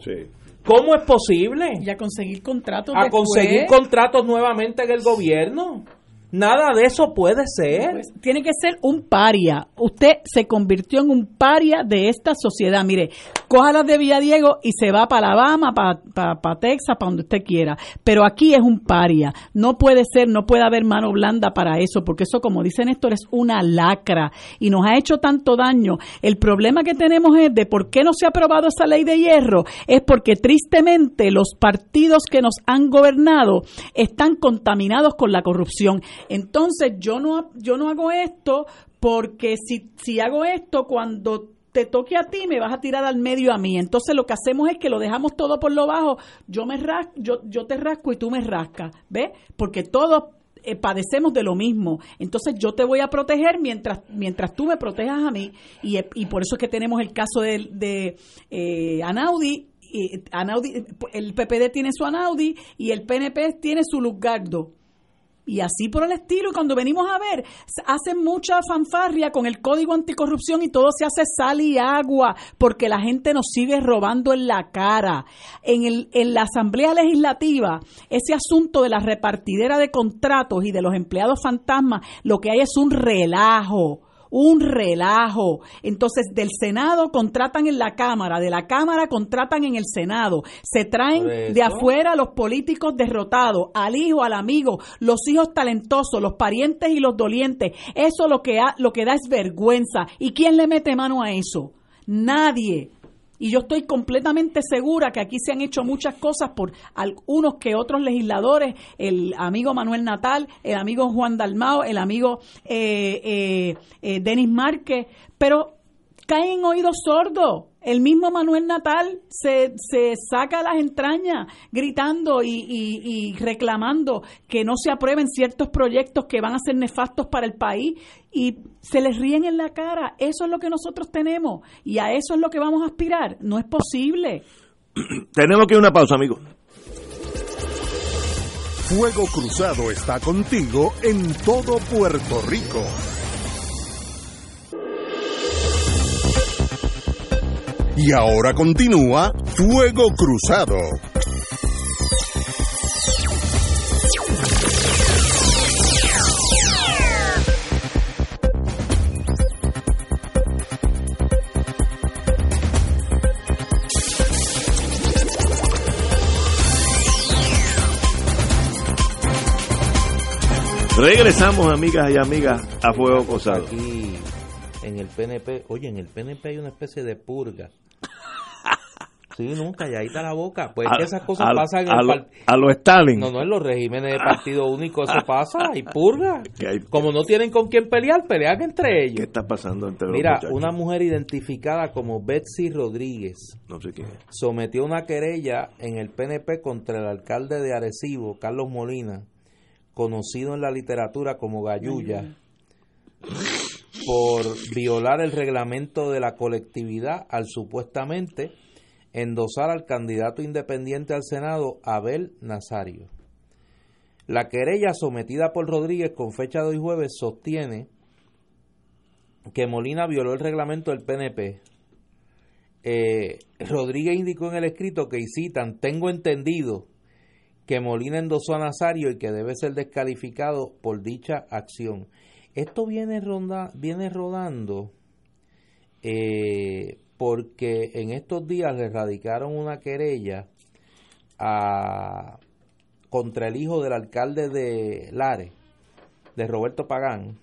¿Cómo es posible? Y a conseguir contratos. A conseguir contratos nuevamente en el gobierno. Nada de eso puede ser. Pues, tiene que ser un paria. Usted se convirtió en un paria de esta sociedad. Mire, cójalas de Villadiego y se va para Alabama, para pa, Texas, para donde usted quiera. Pero aquí es un paria. No puede ser, no puede haber mano blanda para eso, porque eso, como dice Néstor, es una lacra y nos ha hecho tanto daño. El problema que tenemos es de por qué no se ha aprobado esa ley de hierro, es porque tristemente los partidos que nos han gobernado están contaminados con la corrupción. Entonces yo no, yo no hago esto porque si, si hago esto cuando te toque a ti, me vas a tirar al medio a mí. Entonces lo que hacemos es que lo dejamos todo por lo bajo. Yo me ras yo, te rasco y tú me rascas, ¿ves? Porque todos eh, padecemos de lo mismo. Entonces yo te voy a proteger mientras mientras tú me protejas a mí. Y, y por eso es que tenemos el caso de, de eh, Anaudi. Y Anaudi. El PPD tiene su Anaudi y el PNP tiene su Luzgardo y así por el estilo. Y cuando venimos a ver, hacen mucha fanfarria con el código anticorrupción y todo se hace sal y agua porque la gente nos sigue robando en la cara. En, el, en la Asamblea Legislativa, ese asunto de la repartidera de contratos y de los empleados fantasmas, lo que hay es un relajo un relajo. Entonces, del Senado contratan en la Cámara, de la Cámara contratan en el Senado. Se traen de afuera los políticos derrotados, al hijo, al amigo, los hijos talentosos, los parientes y los dolientes. Eso lo que, lo que da es vergüenza. ¿Y quién le mete mano a eso? Nadie. Y yo estoy completamente segura que aquí se han hecho muchas cosas por algunos que otros legisladores, el amigo Manuel Natal, el amigo Juan Dalmao, el amigo eh, eh, eh, Denis Márquez, pero caen en oídos sordos. El mismo Manuel Natal se, se saca las entrañas gritando y, reclamando que no se aprueben ciertos proyectos que van a ser nefastos para el país y se les ríen en la cara. Eso es lo que nosotros tenemos y a eso es lo que vamos a aspirar. No es posible. (clears throat) tenemos que ir a una pausa, amigo. Fuego Cruzado está contigo en todo Puerto Rico. Y ahora continúa Fuego Cruzado. Regresamos, amigas y amigas, a Fuego Cruzado. Aquí en el PNP, oye, en el PNP hay una especie de purga Sí, ahí está la boca. Pues esas cosas pasan a, en a los Stalin. No, no, en los regímenes de partido único eso pasa, (laughs) hay purga. Como no tienen con quién pelear, pelean entre ellos. ¿Qué está pasando entre los Mira, una mujer identificada como Betsy Rodríguez no sé qué. sometió una querella en el PNP contra el alcalde de Arecibo, Carlos Molina, conocido en la literatura como Gayuya por violar el reglamento de la colectividad al supuestamente endosar al candidato independiente al Senado, Abel Nazario. La querella sometida por Rodríguez con fecha de hoy jueves sostiene que Molina violó el reglamento del PNP. Eh, Rodríguez indicó en el escrito que, y citan, tengo entendido que Molina endosó a Nazario y que debe ser descalificado por dicha acción. Esto viene, ronda, viene rodando eh, porque en estos días le radicaron una querella a, contra el hijo del alcalde de Lares, de Roberto Pagán,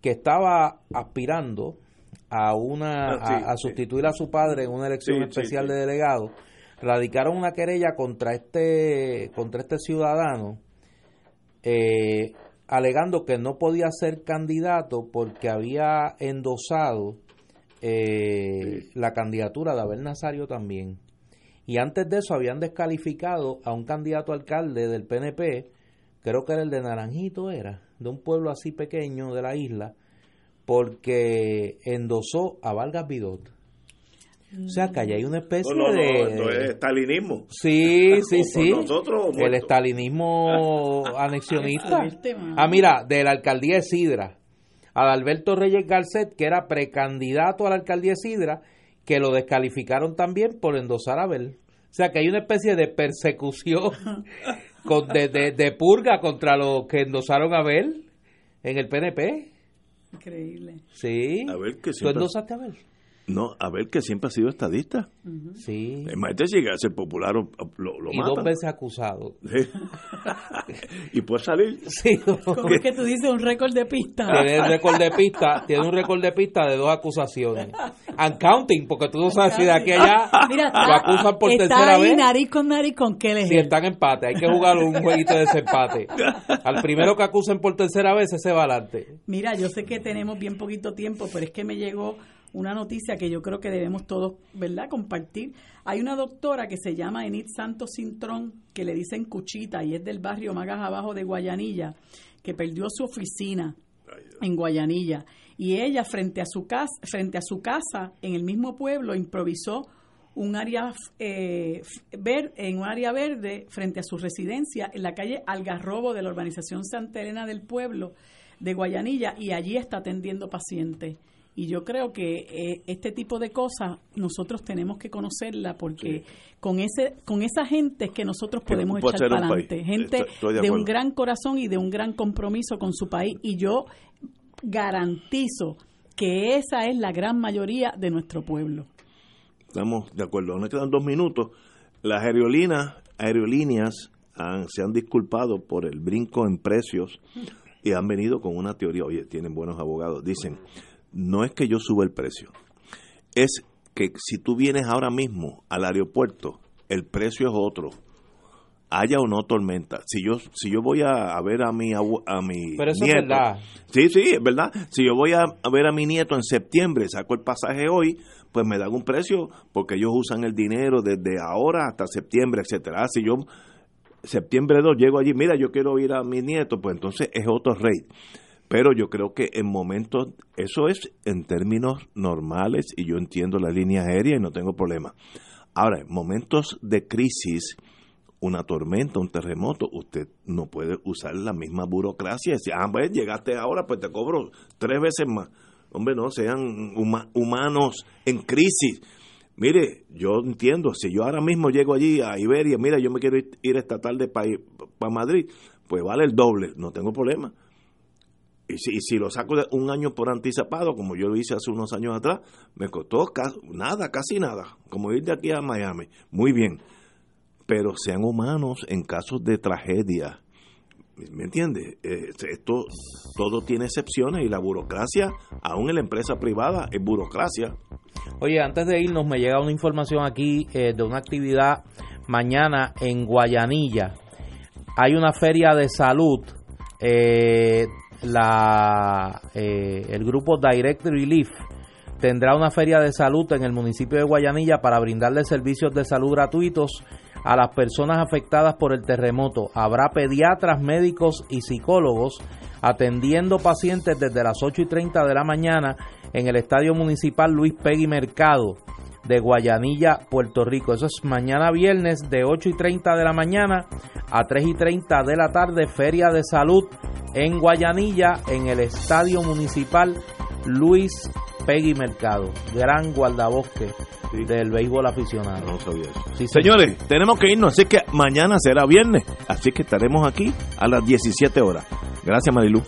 que estaba aspirando a una ah, a, sustituir a su padre en una elección especial de delegado. Radicaron una querella contra este contra este ciudadano eh, alegando que no podía ser candidato porque había endosado eh, la candidatura de Abel Nazario también. Y antes de eso habían descalificado a un candidato alcalde del PNP, creo que era el de Naranjito, era, de un pueblo así pequeño de la isla, porque endosó a Vargas Vidot. O sea, que allá hay una especie de... No, es estalinismo. Sí, (laughs) sí, sí. el estalinismo (laughs) anexionista. Ah, mira, de la alcaldía de Sidra, Alberto Reyes Garcet, que era precandidato a la alcaldía de Sidra, que lo descalificaron también por endosar a Abel. O sea, que hay una especie de persecución (laughs) con, de, de, purga contra los que endosaron a Abel en el PNP. Increíble. Sí. A ver, que ¿Tú endosaste a Abel? No, a ver que siempre ha sido estadista. Sí. Imagínate si llega a ser popular lo, lo Y dos veces acusado. (laughs) y puede salir. Sí. (laughs) ¿Cómo es que tú dices un récord de pista? Tiene un récord de pista, tiene un récord de pista de dos acusaciones. And counting, porque tú no sabes si de aquí a allá (laughs) Mira, lo acusan por está tercera ahí vez. nariz con nariz con qué le Si están en empate, hay que jugar un jueguito de desempate. Al primero que acusen por tercera vez, ese va adelante. Mira, yo sé que tenemos bien poquito tiempo, pero es que me llegó una noticia que yo creo que debemos todos, ¿verdad?, compartir. Hay una doctora que se llama Enid Santos Cintrón, que le dicen Cuchita y es del barrio Magas Abajo de Guayanilla, que perdió su oficina en Guayanilla y ella frente a su casa, frente a su casa en el mismo pueblo improvisó un área eh, ver, en un área verde frente a su residencia en la calle Algarrobo de la urbanización Santa Elena del pueblo de Guayanilla y allí está atendiendo pacientes. Y yo creo que eh, este tipo de cosas nosotros tenemos que conocerla porque con ese con esa gente es que nosotros podemos echar para adelante. Gente de, un gran corazón y de un gran compromiso con su país. Y yo garantizo que esa es la gran mayoría de nuestro pueblo. Estamos de acuerdo. Nos quedan dos minutos. Las aerolíneas, aerolíneas se han disculpado por el brinco en precios y han venido con una teoría. Oye, tienen buenos abogados. Dicen no es que yo suba el precio, es que si tú vienes ahora mismo al aeropuerto, el precio es otro. Haya o no tormenta. Si yo si yo voy a, ver a mi a mi Pero eso nieto, es verdad. Sí, sí, es verdad. Si yo voy a, ver a mi nieto en septiembre, saco el pasaje hoy, pues me dan un precio porque ellos usan el dinero desde ahora hasta septiembre, etcétera. Si yo septiembre 2 llego allí, mira, yo quiero ir a mi nieto, pues entonces es otro rate. Pero yo creo que en momentos, eso es en términos normales y yo entiendo la línea aérea y no tengo problema. Ahora, en momentos de crisis, una tormenta, un terremoto, usted no puede usar la misma burocracia y ah, pues llegaste ahora, pues te cobro tres veces más. Hombre, no, sean humanos en crisis. Mire, yo entiendo, si yo ahora mismo llego allí a Iberia, mira, yo me quiero ir, esta tarde para Madrid, pues vale el doble, no tengo problema y si, si, lo saco de un año por anticipado, como yo lo hice hace unos años atrás, me costó nada, casi nada, como ir de aquí a Miami. Muy bien, pero sean humanos en casos de tragedia. ¿Me entiendes? Eh, esto todo tiene excepciones y la burocracia, aún en la empresa privada, es burocracia. Oye, antes de irnos, me llega una información aquí eh, de una actividad mañana en Guayanilla. Hay una feria de salud eh, eh, el grupo Direct Relief tendrá una feria de salud en el municipio de Guayanilla para brindarle servicios de salud gratuitos a las personas afectadas por el terremoto. Habrá pediatras, médicos y psicólogos atendiendo pacientes desde las 8 y 30 de la mañana en el Estadio Municipal Luis Pegui Mercado de Guayanilla, Puerto Rico. Eso es mañana viernes de 8 y 30 de la mañana a 3 y 30 de la tarde, Feria de Salud en Guayanilla, en el Estadio Municipal Luis Peggy Mercado, gran guardabosque del béisbol aficionado. No sabía eso. Señores, tenemos que irnos, así que mañana será viernes, así que estaremos aquí a las 17 horas. Gracias, Marilu.